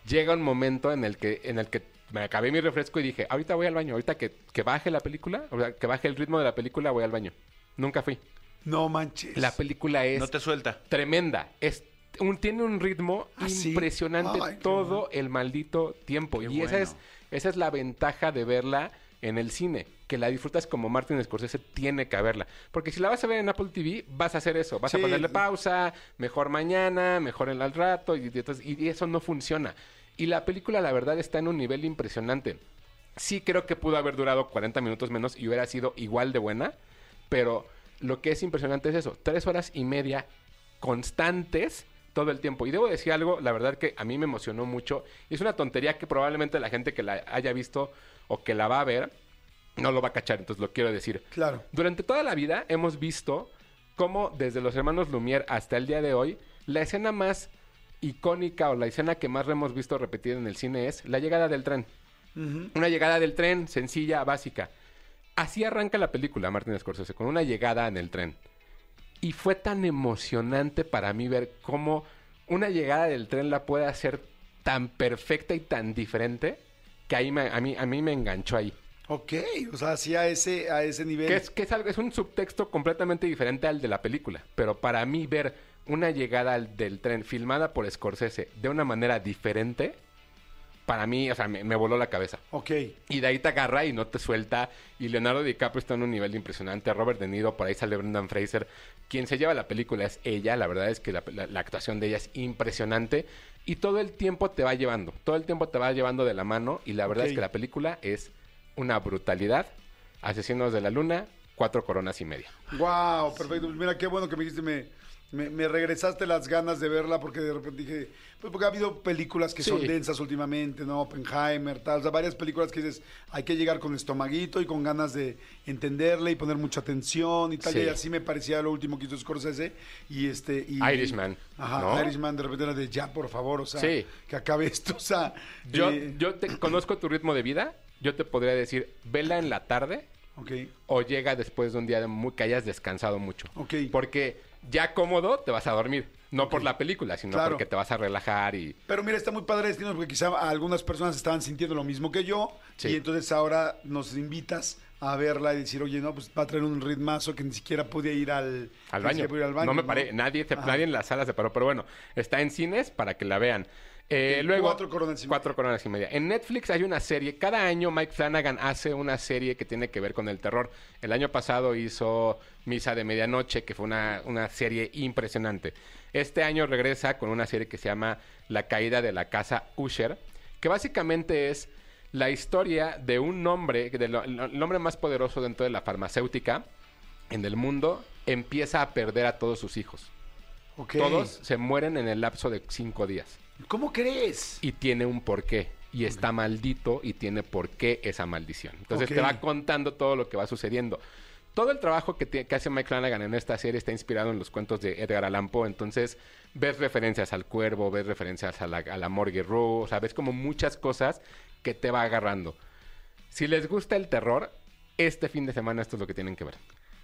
Llega un momento en el que, en el que me acabé mi refresco y dije, ahorita voy al baño, ahorita que, que baje la película, o sea, que baje el ritmo de la película, voy al baño. Nunca fui.
No manches.
La película es
No te suelta.
tremenda. Es un, tiene un ritmo
¿Ah, sí?
impresionante
Ay,
todo el maldito tiempo.
Qué
y esa, es, esa es la ventaja de verla en el cine. Que la disfrutas como Martin Scorsese tiene que verla. Porque si la vas a ver en Apple TV, vas a hacer eso. Vas
Sí.
a ponerle pausa, mejor mañana, mejor en al rato. Y, entonces- y eso no funciona. Y la película, la verdad, está en un nivel impresionante. Sí creo que pudo haber durado 40 minutos menos y hubiera sido igual de buena. Pero lo que es impresionante es eso. Tres horas y media constantes todo el tiempo. Y debo decir algo, la verdad que a mí me emocionó mucho. Y es una tontería que probablemente la gente que la haya visto o que la va a ver no lo va a cachar. Entonces lo quiero decir.
Claro.
Durante toda la vida hemos visto cómo desde los hermanos Lumière hasta el día de hoy, la escena más icónica o la escena que más hemos visto repetida en el cine es la llegada del tren. Una llegada del tren sencilla, básica. Así arranca la película, Martin Scorsese, con una llegada en el tren. Y fue tan emocionante para mí ver cómo una llegada del tren la puede hacer tan perfecta y tan diferente que ahí me- a, mí, a mí me enganchó ahí.
Ok, o sea, sí a ese, a ese nivel.
Que es, que es algo, es un subtexto completamente diferente al de la película. Pero para mí ver una llegada del tren filmada por Scorsese de una manera diferente, para mí, o sea, me, me voló la cabeza.
Ok.
Y de ahí te agarra y no te suelta. Y Leonardo DiCaprio está en un nivel impresionante. Robert De Niro, por ahí sale Brendan Fraser. Quien se lleva la película es ella. La verdad es que la, la- la actuación de ella es impresionante. Y todo el tiempo te va llevando. Todo el tiempo te va llevando de la mano. Y la verdad es que la película es una brutalidad. Asesinos de la Luna, cuatro coronas y media.
Wow, perfecto. Pues mira, qué bueno que me dijiste, me, me, me regresaste las ganas de verla porque de repente dije, pues porque ha habido películas que son densas últimamente, ¿no? Oppenheimer, tal, o sea, varias películas que dices, hay que llegar con estomaguito y con ganas de entenderle y poner mucha atención y tal,
Sí.
y así me parecía lo último que hizo Scorsese y este... Y,
Irishman,
Ajá,
¿no?
Irishman de repente era de ya, por favor, o sea,
Sí.
que acabe esto, o sea...
Yo,
eh,
yo te conozco tu ritmo de vida. Yo te podría decir, vela en la tarde o llega después de un día de muy, que hayas descansado mucho.
Ok.
Porque ya cómodo te vas a dormir. No por la película, sino
Claro.
porque te vas a relajar y...
Pero mira, está muy padre destino porque quizá algunas personas estaban sintiendo lo mismo que yo
Sí.
y entonces ahora nos invitas a verla y decir, oye, no, pues va a traer un ritmazo que ni siquiera pude ir al,
Al baño.
siquiera pude ir al baño,
No me paré. Nadie,
Ajá.
nadie en la sala se paró. Pero bueno, está en cines para que la vean. Eh, luego,
cuatro coronas y media.
Cuatro coronas y media. En Netflix hay una serie. Cada año Mike Flanagan hace una serie que tiene que ver con el terror. El año pasado hizo Misa de Medianoche, que fue una, una serie impresionante. Este año regresa con una serie que se llama La caída de la casa Usher, que básicamente es la historia de un hombre, del el hombre más poderoso dentro de la farmacéutica en el mundo, empieza a perder a todos sus hijos. Todos se mueren en el lapso de cinco días.
¿Cómo crees?
Y tiene un porqué. Y está maldito y tiene por qué esa maldición. Entonces te va contando todo lo que va sucediendo. todo el trabajo que, que hace Mike Flanagan en esta serie está inspirado en los cuentos de Edgar Allan Poe. Entonces, ves referencias al cuervo, ves referencias a la, a la Morgue Row, o sea, ves como muchas cosas que te va agarrando. Si les gusta el terror, este fin de semana esto es lo que tienen que ver.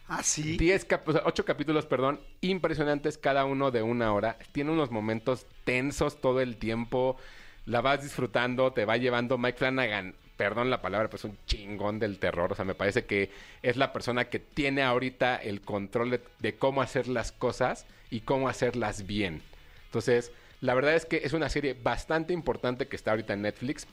Ah, sí.
10 cap- o sea, ocho capítulos, perdón, impresionantes cada uno de una hora. Tiene unos momentos tensos todo el tiempo. La vas disfrutando, te va llevando Mike Flanagan. Perdón la palabra, pero es un chingón del terror. O sea, me parece que es la persona que tiene ahorita el control de, de cómo hacer las cosas y cómo hacerlas bien. Entonces, la verdad es que es una serie bastante importante que está ahorita en Netflix.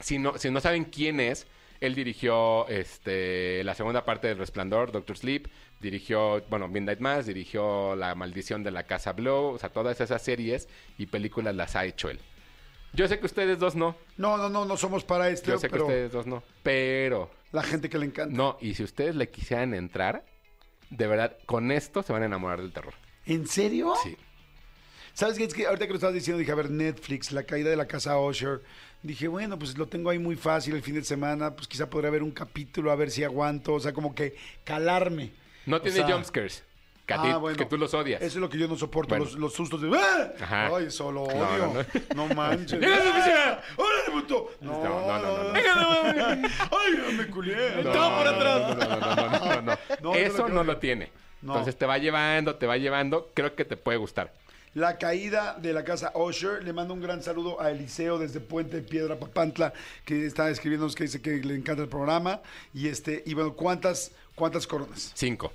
Si no, si no saben quién es, él dirigió este, la segunda parte del Resplandor, Doctor Sleep, dirigió, bueno, Midnight Mass, dirigió La Maldición de la Casa Blow, o sea, todas esas series y películas las ha hecho él. Yo sé que ustedes dos no,
No, no, no, no somos para esto,
yo sé que ustedes dos no, pero
la gente que le encanta.
no, y si ustedes le quisieran entrar, de verdad, con esto se van a enamorar del terror.
¿En serio?
Sí.
¿Sabes qué? Es que ahorita que lo estabas diciendo, dije, a ver, Netflix, la caída de la casa Usher. Dije, bueno, pues lo tengo ahí muy fácil el fin de semana, pues quizá podría ver un capítulo a ver si aguanto, o sea, como que calarme.
No tiene
sea,
jumpscares, que, a ti-
ah, bueno.
que tú los odias.
Eso es lo que yo no soporto,
Bueno.
los, los sustos de... ¡Ah! Ay, eso lo
No,
odio.
no,
No, manches.
¡Llega a la oficina!
¡Órale, puto! No,
No, no, no, no, no.
¡Ay, me culié!
No,
¡Todo por
no,
atrás!
No, no, no, no, no, no.
No,
Eso
no lo
no tiene.
No.
Entonces te va llevando, te va llevando. Creo que te puede gustar.
La caída de la casa Usher. Le mando un gran saludo a Eliseo desde Puente de Piedra Papantla, que está escribiéndonos que dice que le encanta el programa. Y este, y bueno, ¿cuántas, cuántas coronas?
Cinco.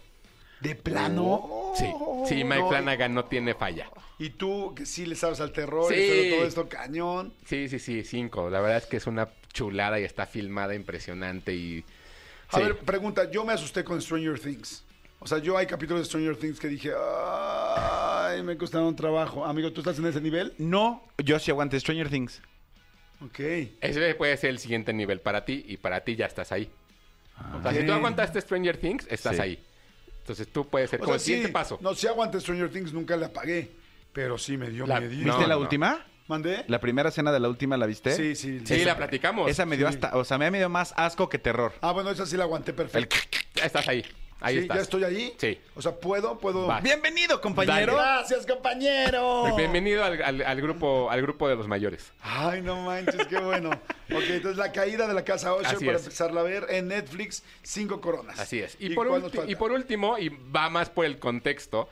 ¿De plano?
Sí. Sí, Mike
No,
Flanagan no tiene falla.
Y tú, que sí le sabes al terror,
Sí.
y sobre todo esto, cañón.
Sí, sí, sí, cinco. La verdad es que es una chulada y está filmada impresionante y...
A
Sí.
ver, pregunta, yo me asusté con Stranger Things. O sea, yo hay capítulos de Stranger Things que dije, ay, me costaron trabajo. Amigo, ¿tú estás en ese nivel?
No, yo sí aguanté Stranger Things.
Ok.
Ese puede ser el siguiente nivel para ti y para ti ya estás ahí. O sea, si tú aguantaste Stranger Things, estás
Sí.
ahí. Entonces tú puedes ser
O
como
sea,
el siguiente
sí,
paso.
No, si aguanté Stranger Things, nunca le apagué. Pero sí me dio
La-
miedito.
¿Viste
No,
la
no.
última?
¿Mandé?
¿La primera escena de la última la viste?
Sí, sí.
Sí,
esa-
la platicamos.
Esa me dio
Sí.
hasta, o sea, me dio más asco que terror.
Ah, bueno, esa sí la aguanté
El...
perfecto.
Estás ahí. Ahí
sí,
estás.
¿Ya estoy allí?
Sí.
O sea, ¿puedo? ¿Puedo?
Vas.
Bienvenido, compañero.
Gracias, compañero.
Bienvenido al, al- al grupo, al grupo de los mayores.
Ay, no manches, qué bueno. ok, entonces la caída de la casa Usher
Así
para
es.
empezarla a ver en Netflix, cinco coronas.
Así es. Y,
¿Y
por, y por último, y va más por el contexto,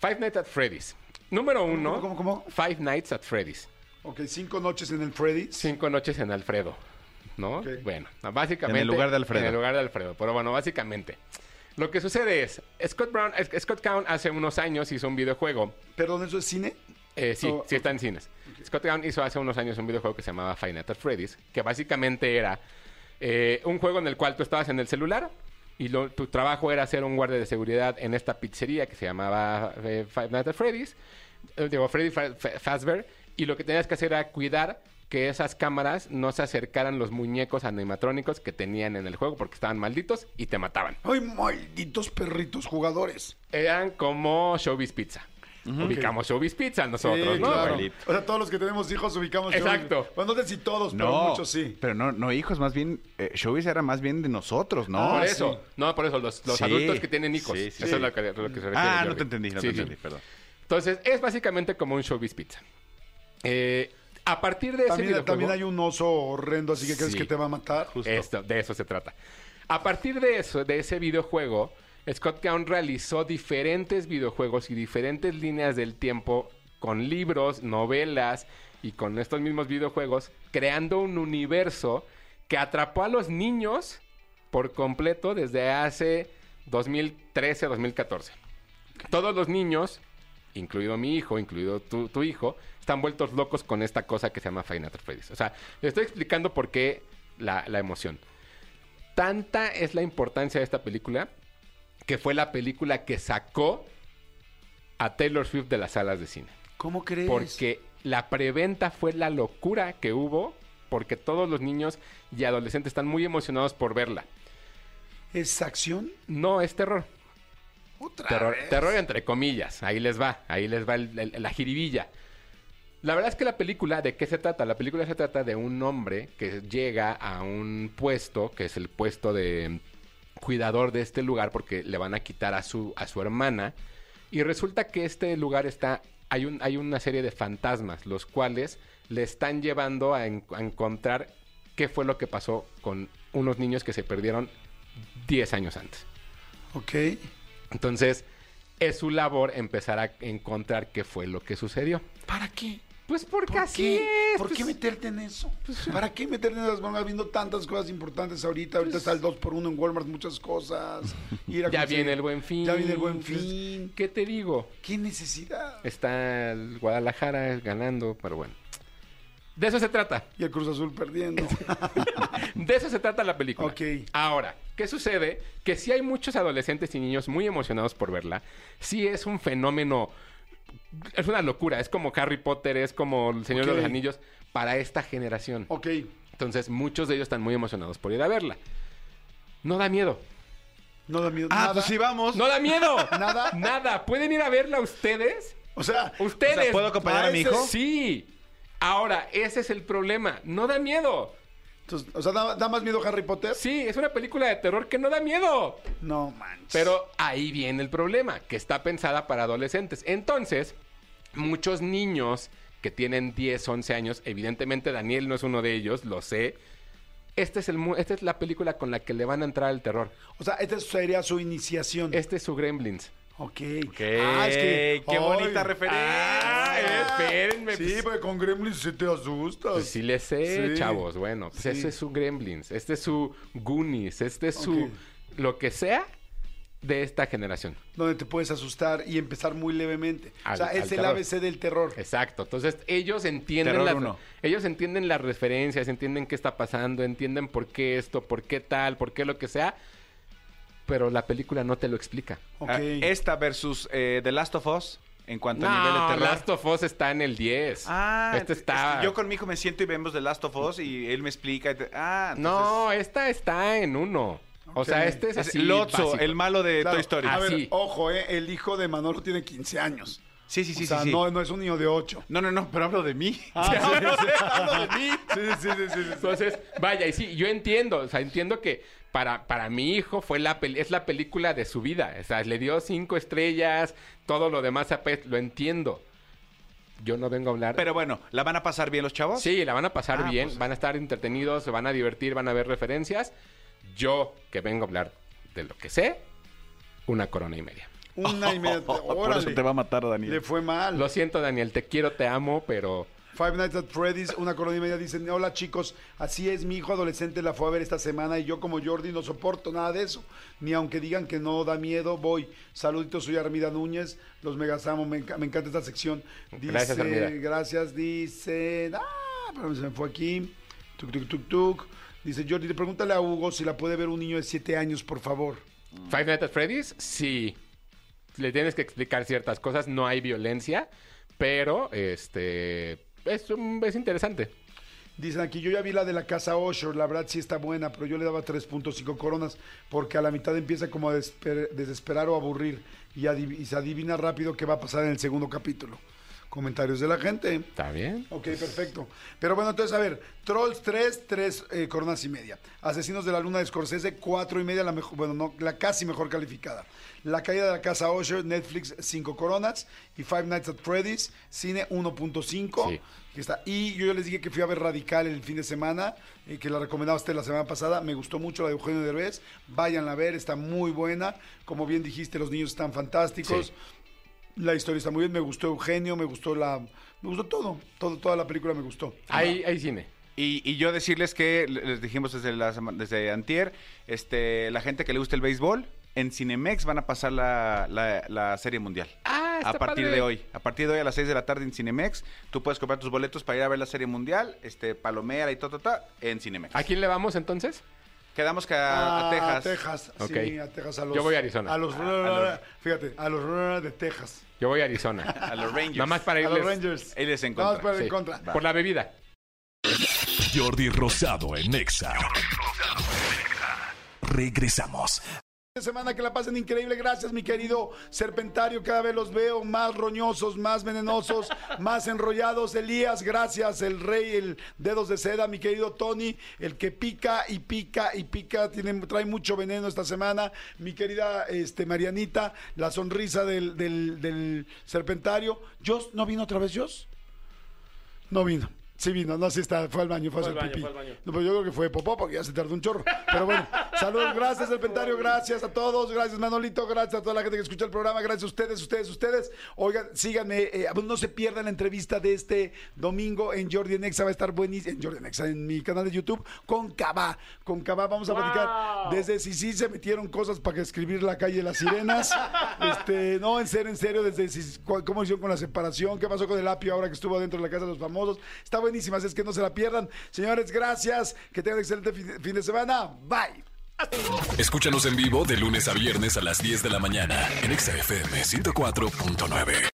Five Nights at Freddy's. Número uno.
cómo, cómo?
Five Nights at Freddy's.
Ok, cinco noches en el Freddy's.
Cinco noches en Alfredo. ¿No? Bueno, básicamente.
En el lugar de Alfredo.
En el lugar de Alfredo. Pero bueno, básicamente. Lo que sucede es, Scott Brown, Scott Cowan hace unos años hizo un videojuego.
Perdón, ¿eso es cine?
Eh, sí,
Oh,
sí está en cines. Scott Cowan hizo hace unos años un videojuego que se llamaba Five Nights at Freddy's, que básicamente era eh, un juego en el cual tú estabas en el celular y lo- tu trabajo era ser un guardia de seguridad en esta pizzería que se llamaba eh, Five Nights at Freddy's, eh, digo, Freddy Fa- Fa- Fazbear, y lo que tenías que hacer era cuidar que esas cámaras no se acercaran los muñecos animatrónicos que tenían en el juego porque estaban malditos y te mataban.
Ay, malditos perritos jugadores.
Eran como Showbiz Pizza. Ubicamos Showbiz Pizza nosotros,
Sí,
¿no?
claro. O sea, todos los que tenemos hijos ubicamos.
Exacto.
Showbiz. Bueno, no sé si todos, pero
No,
muchos sí.
Pero no, no hijos, más bien, eh, Showbiz era más bien de nosotros, ¿no?
por
Ah,
eso,
sí.
no, por eso, los, los
Sí.
adultos que tienen hijos.
Sí, sí,
eso
sí.
es lo que, lo que se refiere.
Ah, no te entendí, no
Sí,
te
sí.
entendí, perdón.
Entonces, es básicamente como un showbiz pizza. Eh, a partir de ese
También,
videojuego...
también hay un oso horrendo, así que crees
Sí.
que te va a matar.
Esto, de eso se trata. A partir de eso, de ese videojuego, Scott Cowan realizó diferentes videojuegos y diferentes líneas del tiempo con libros, novelas y con estos mismos videojuegos, creando un universo que atrapó a los niños por completo desde hace 2013, 2014. Todos los niños, incluido mi hijo, incluido tu, tu hijo, están vueltos locos con esta cosa que se llama at Freddy's. O sea, le estoy explicando por qué la, la emoción. Tanta es la importancia de esta película que fue la película que sacó a Taylor Swift de las salas de cine.
¿Cómo crees?
Porque la preventa fue la locura que hubo, porque todos los niños y adolescentes están muy emocionados por verla.
¿Es acción?
No, es terror.
Otra
Terror,
vez.
terror entre comillas. Ahí les va, ahí les va el- el- la jiribilla. La verdad es que la película, ¿de qué se trata? La película se trata de un hombre que llega a un puesto, que es el puesto de, cuidador de este lugar porque le van a quitar a su, a su hermana. Y resulta que este lugar está, hay, un, hay una serie de fantasmas, los cuales le están llevando a, en- a encontrar qué fue lo que pasó con unos niños que se perdieron 10 años antes.
Ok.
Entonces, es su labor empezar a encontrar qué fue lo que sucedió.
¿Para qué?
Pues porque
¿Por
así
qué?
es.
¿Por
pues-
qué meterte en eso? ¿Para qué meterte en esas bromas viendo tantas cosas importantes ahorita? Ahorita está el 2x1 en Walmart, muchas cosas. Ir a
Ya
conseguir-
viene el buen fin.
Ya viene el buen
Pues,
fin.
¿Qué te digo?
¿Qué necesidad?
Está el Guadalajara ganando, pero bueno. De eso se trata.
Y el Cruz Azul perdiendo.
De eso se trata la película.
Ok.
Ahora, ¿qué sucede? Que sí hay muchos adolescentes y niños muy emocionados por verla. Sí es un fenómeno. Es una locura. Es como Harry Potter, es como El Señor de los Anillos para esta generación.
ok.
Entonces, muchos de ellos están muy emocionados por ir a verla. No da miedo.
No da miedo.
Ah,
nada.
pues sí, vamos.
¡No da miedo!
¿Nada?
Nada. ¿Pueden ir a verla ustedes?
O sea,
¿Ustedes?
O sea, ¿puedo acompañar a mi hijo?
Sí. Ahora, ese es el problema. No da miedo.
entonces, o sea ¿da, da más miedo Harry Potter?
Sí, es una película de terror que no da miedo.
No manches.
Pero ahí viene el problema, que está pensada para adolescentes. Entonces, muchos niños que tienen 10, 11 años, evidentemente Daniel no es uno de ellos, lo sé. Este es el, esta es la película con la que le van a entrar al terror.
O sea, esta sería su iniciación.
Este es su Gremlins.
Ok.
Ah, es que- qué bonita referencia.
Ah, espérenme,
Sí,
pues.
porque con Gremlins se te asustas.
Pues sí le sé,
Sí.
chavos. Bueno, pues
Sí.
este es su Gremlins, este es su Goonies, este es su... Lo que sea de esta generación.
Donde te puedes asustar y empezar muy levemente. o
Al-
sea,
al
es el
terror.
ABC del terror.
Exacto. Entonces, ellos entienden las, ellos entienden las referencias, entienden qué está pasando, entienden por qué esto, por qué tal, por qué lo que sea, pero la película no te lo explica.
Ah, esta versus eh, The Last of Us en cuanto a nivel de
No,
terror.
Last of Us está en el 10.
Ah,
este está...
es que yo con mi hijo me siento y vemos The Last of Us y él me explica. y te- Ah,
No, esta está en uno. O sea, este es así
es Lotso,
básico.
el malo de
Claro.
Toy Story.
A ver,
Así.
ojo, eh, el hijo de Manolo tiene 15 años.
sí, sí, sí,
o sea,
sí, sí.
No, no es un niño de 8.
No, no, no, pero hablo de mí.
hablo de mí. Sí, sí, sí, sí, sí.
Entonces, vaya, y sí, yo entiendo, o sea, entiendo que para, para mi hijo fue la peli- es la película de su vida. O sea, le dio cinco estrellas, todo lo demás, lo entiendo. Yo no vengo a hablar.
Pero bueno, ¿la van a pasar bien los chavos?
Sí, la van a pasar
Ah,
bien,
pues-
van a estar entretenidos, se van a divertir, van a ver referencias. Yo, que vengo a hablar de lo que sé, una corona y media.
Una y media.
Por eso te va a matar, Daniel.
Le fue mal.
Lo siento, Daniel, te quiero, te amo, pero
Five Nights at Freddy's, una corona y media, dicen, hola chicos, así es, mi hijo adolescente la fue a ver esta semana y yo como Jordi no soporto nada de eso, ni aunque digan que no da miedo, voy. Saluditos, soy Armida Núñez, los megasamo, me, me encanta esta sección. Dice,
Gracias, Armida.
Gracias, dice, ah, pero se me fue aquí, tuk, tuk, tuk, tuk. Dice Jordi, pregúntale a Hugo si la puede ver un niño de 7 años, por favor.
Five Nights at Freddy's, sí. Le tienes que explicar ciertas cosas, no hay violencia, pero este es, un- es interesante.
Dicen aquí, yo ya vi la de la casa Osher, la verdad sí está buena, pero yo le daba 3.5 coronas porque a la mitad empieza como a desesper- desesperar o aburrir y se adivina rápido qué va a pasar en el segundo capítulo. Comentarios de la gente.
¿Está bien?
Ok, perfecto. Pero bueno, entonces, a ver, Trolls 3, 3 eh, coronas y media. Asesinos de la Luna de Scorsese, 4 y media, la mejor, bueno, no, la casi mejor calificada. La caída de la casa Osher, Netflix, 5 coronas. Y Five Nights at Freddy's, cine 1.5.
Sí.
está. Y yo ya les dije que fui a ver Radical el fin de semana, y que la recomendaba usted la semana pasada. Me gustó mucho la de Eugenio Derbez. Váyanla a ver, está muy buena. Como bien dijiste, los niños están fantásticos.
Sí.
La historia está muy bien, me gustó Eugenio, me gustó la... Me gustó todo, todo toda la película me gustó.
Hay, hay cine.
Y, y yo decirles que les dijimos desde, la, desde antier, este, la gente que le gusta el béisbol, en Cinemex van a pasar la, la- la Serie Mundial.
Ah, está
a partir
padre.
de hoy. A partir de hoy a las 6 de la tarde en Cinemex, tú puedes comprar tus boletos para ir a ver la Serie Mundial, este, Palomera y todo, en Cinemex.
¿A quién le vamos entonces?
Quedamos que a, a Texas.
A Texas,
Ok.
sí, a Texas. A los,
Yo voy a Arizona.
A los,
A- a los-
fíjate, a los de Texas.
Yo voy a Arizona.
A los Rangers.
Nada más para
A
irles.
los Rangers.
Él es en contra.
para ir
Sí.
en contra.
Por la bebida.
Jordi Rosado en Exa. Regresamos.
Semana que la pasen increíble. Gracias, mi querido Serpentario. Cada vez los veo más roñosos, más venenosos, más enrollados. Elías, gracias. El rey, el dedos de seda, mi querido Tony, el que pica y pica y pica. Tiene, trae mucho veneno esta semana. Mi querida este, Marianita, la sonrisa del, del, del Serpentario. ¿Jos no vino otra vez, Jos? No vino. Sí vino, no, sí está, fue al baño, fue, a hacer pipí. No, pero yo creo que fue popó porque ya se tardó un chorro. Pero bueno, saludos, gracias Serpentario, gracias a todos, gracias Manolito, gracias a toda la gente que escucha el programa, gracias a ustedes, ustedes, ustedes. Oigan, síganme, eh, no se pierdan la entrevista de este domingo en Jordi Nexa, va a estar buenísimo, en Jordi Nexa, en mi canal de YouTube, con Cabá. Con Cabá vamos a platicar desde si sí se metieron cosas para escribir la calle de las sirenas. este, no, en serio, en serio, desde si, cómo hicieron con la separación, qué pasó con el apio ahora que estuvo dentro de la casa de los famosos. Está buenísimas, es que no se la pierdan. Señores, gracias. Que tengan excelente fin de semana. Bye.
Escúchanos en vivo de lunes a viernes a las 10 de la mañana en XFM 104.9.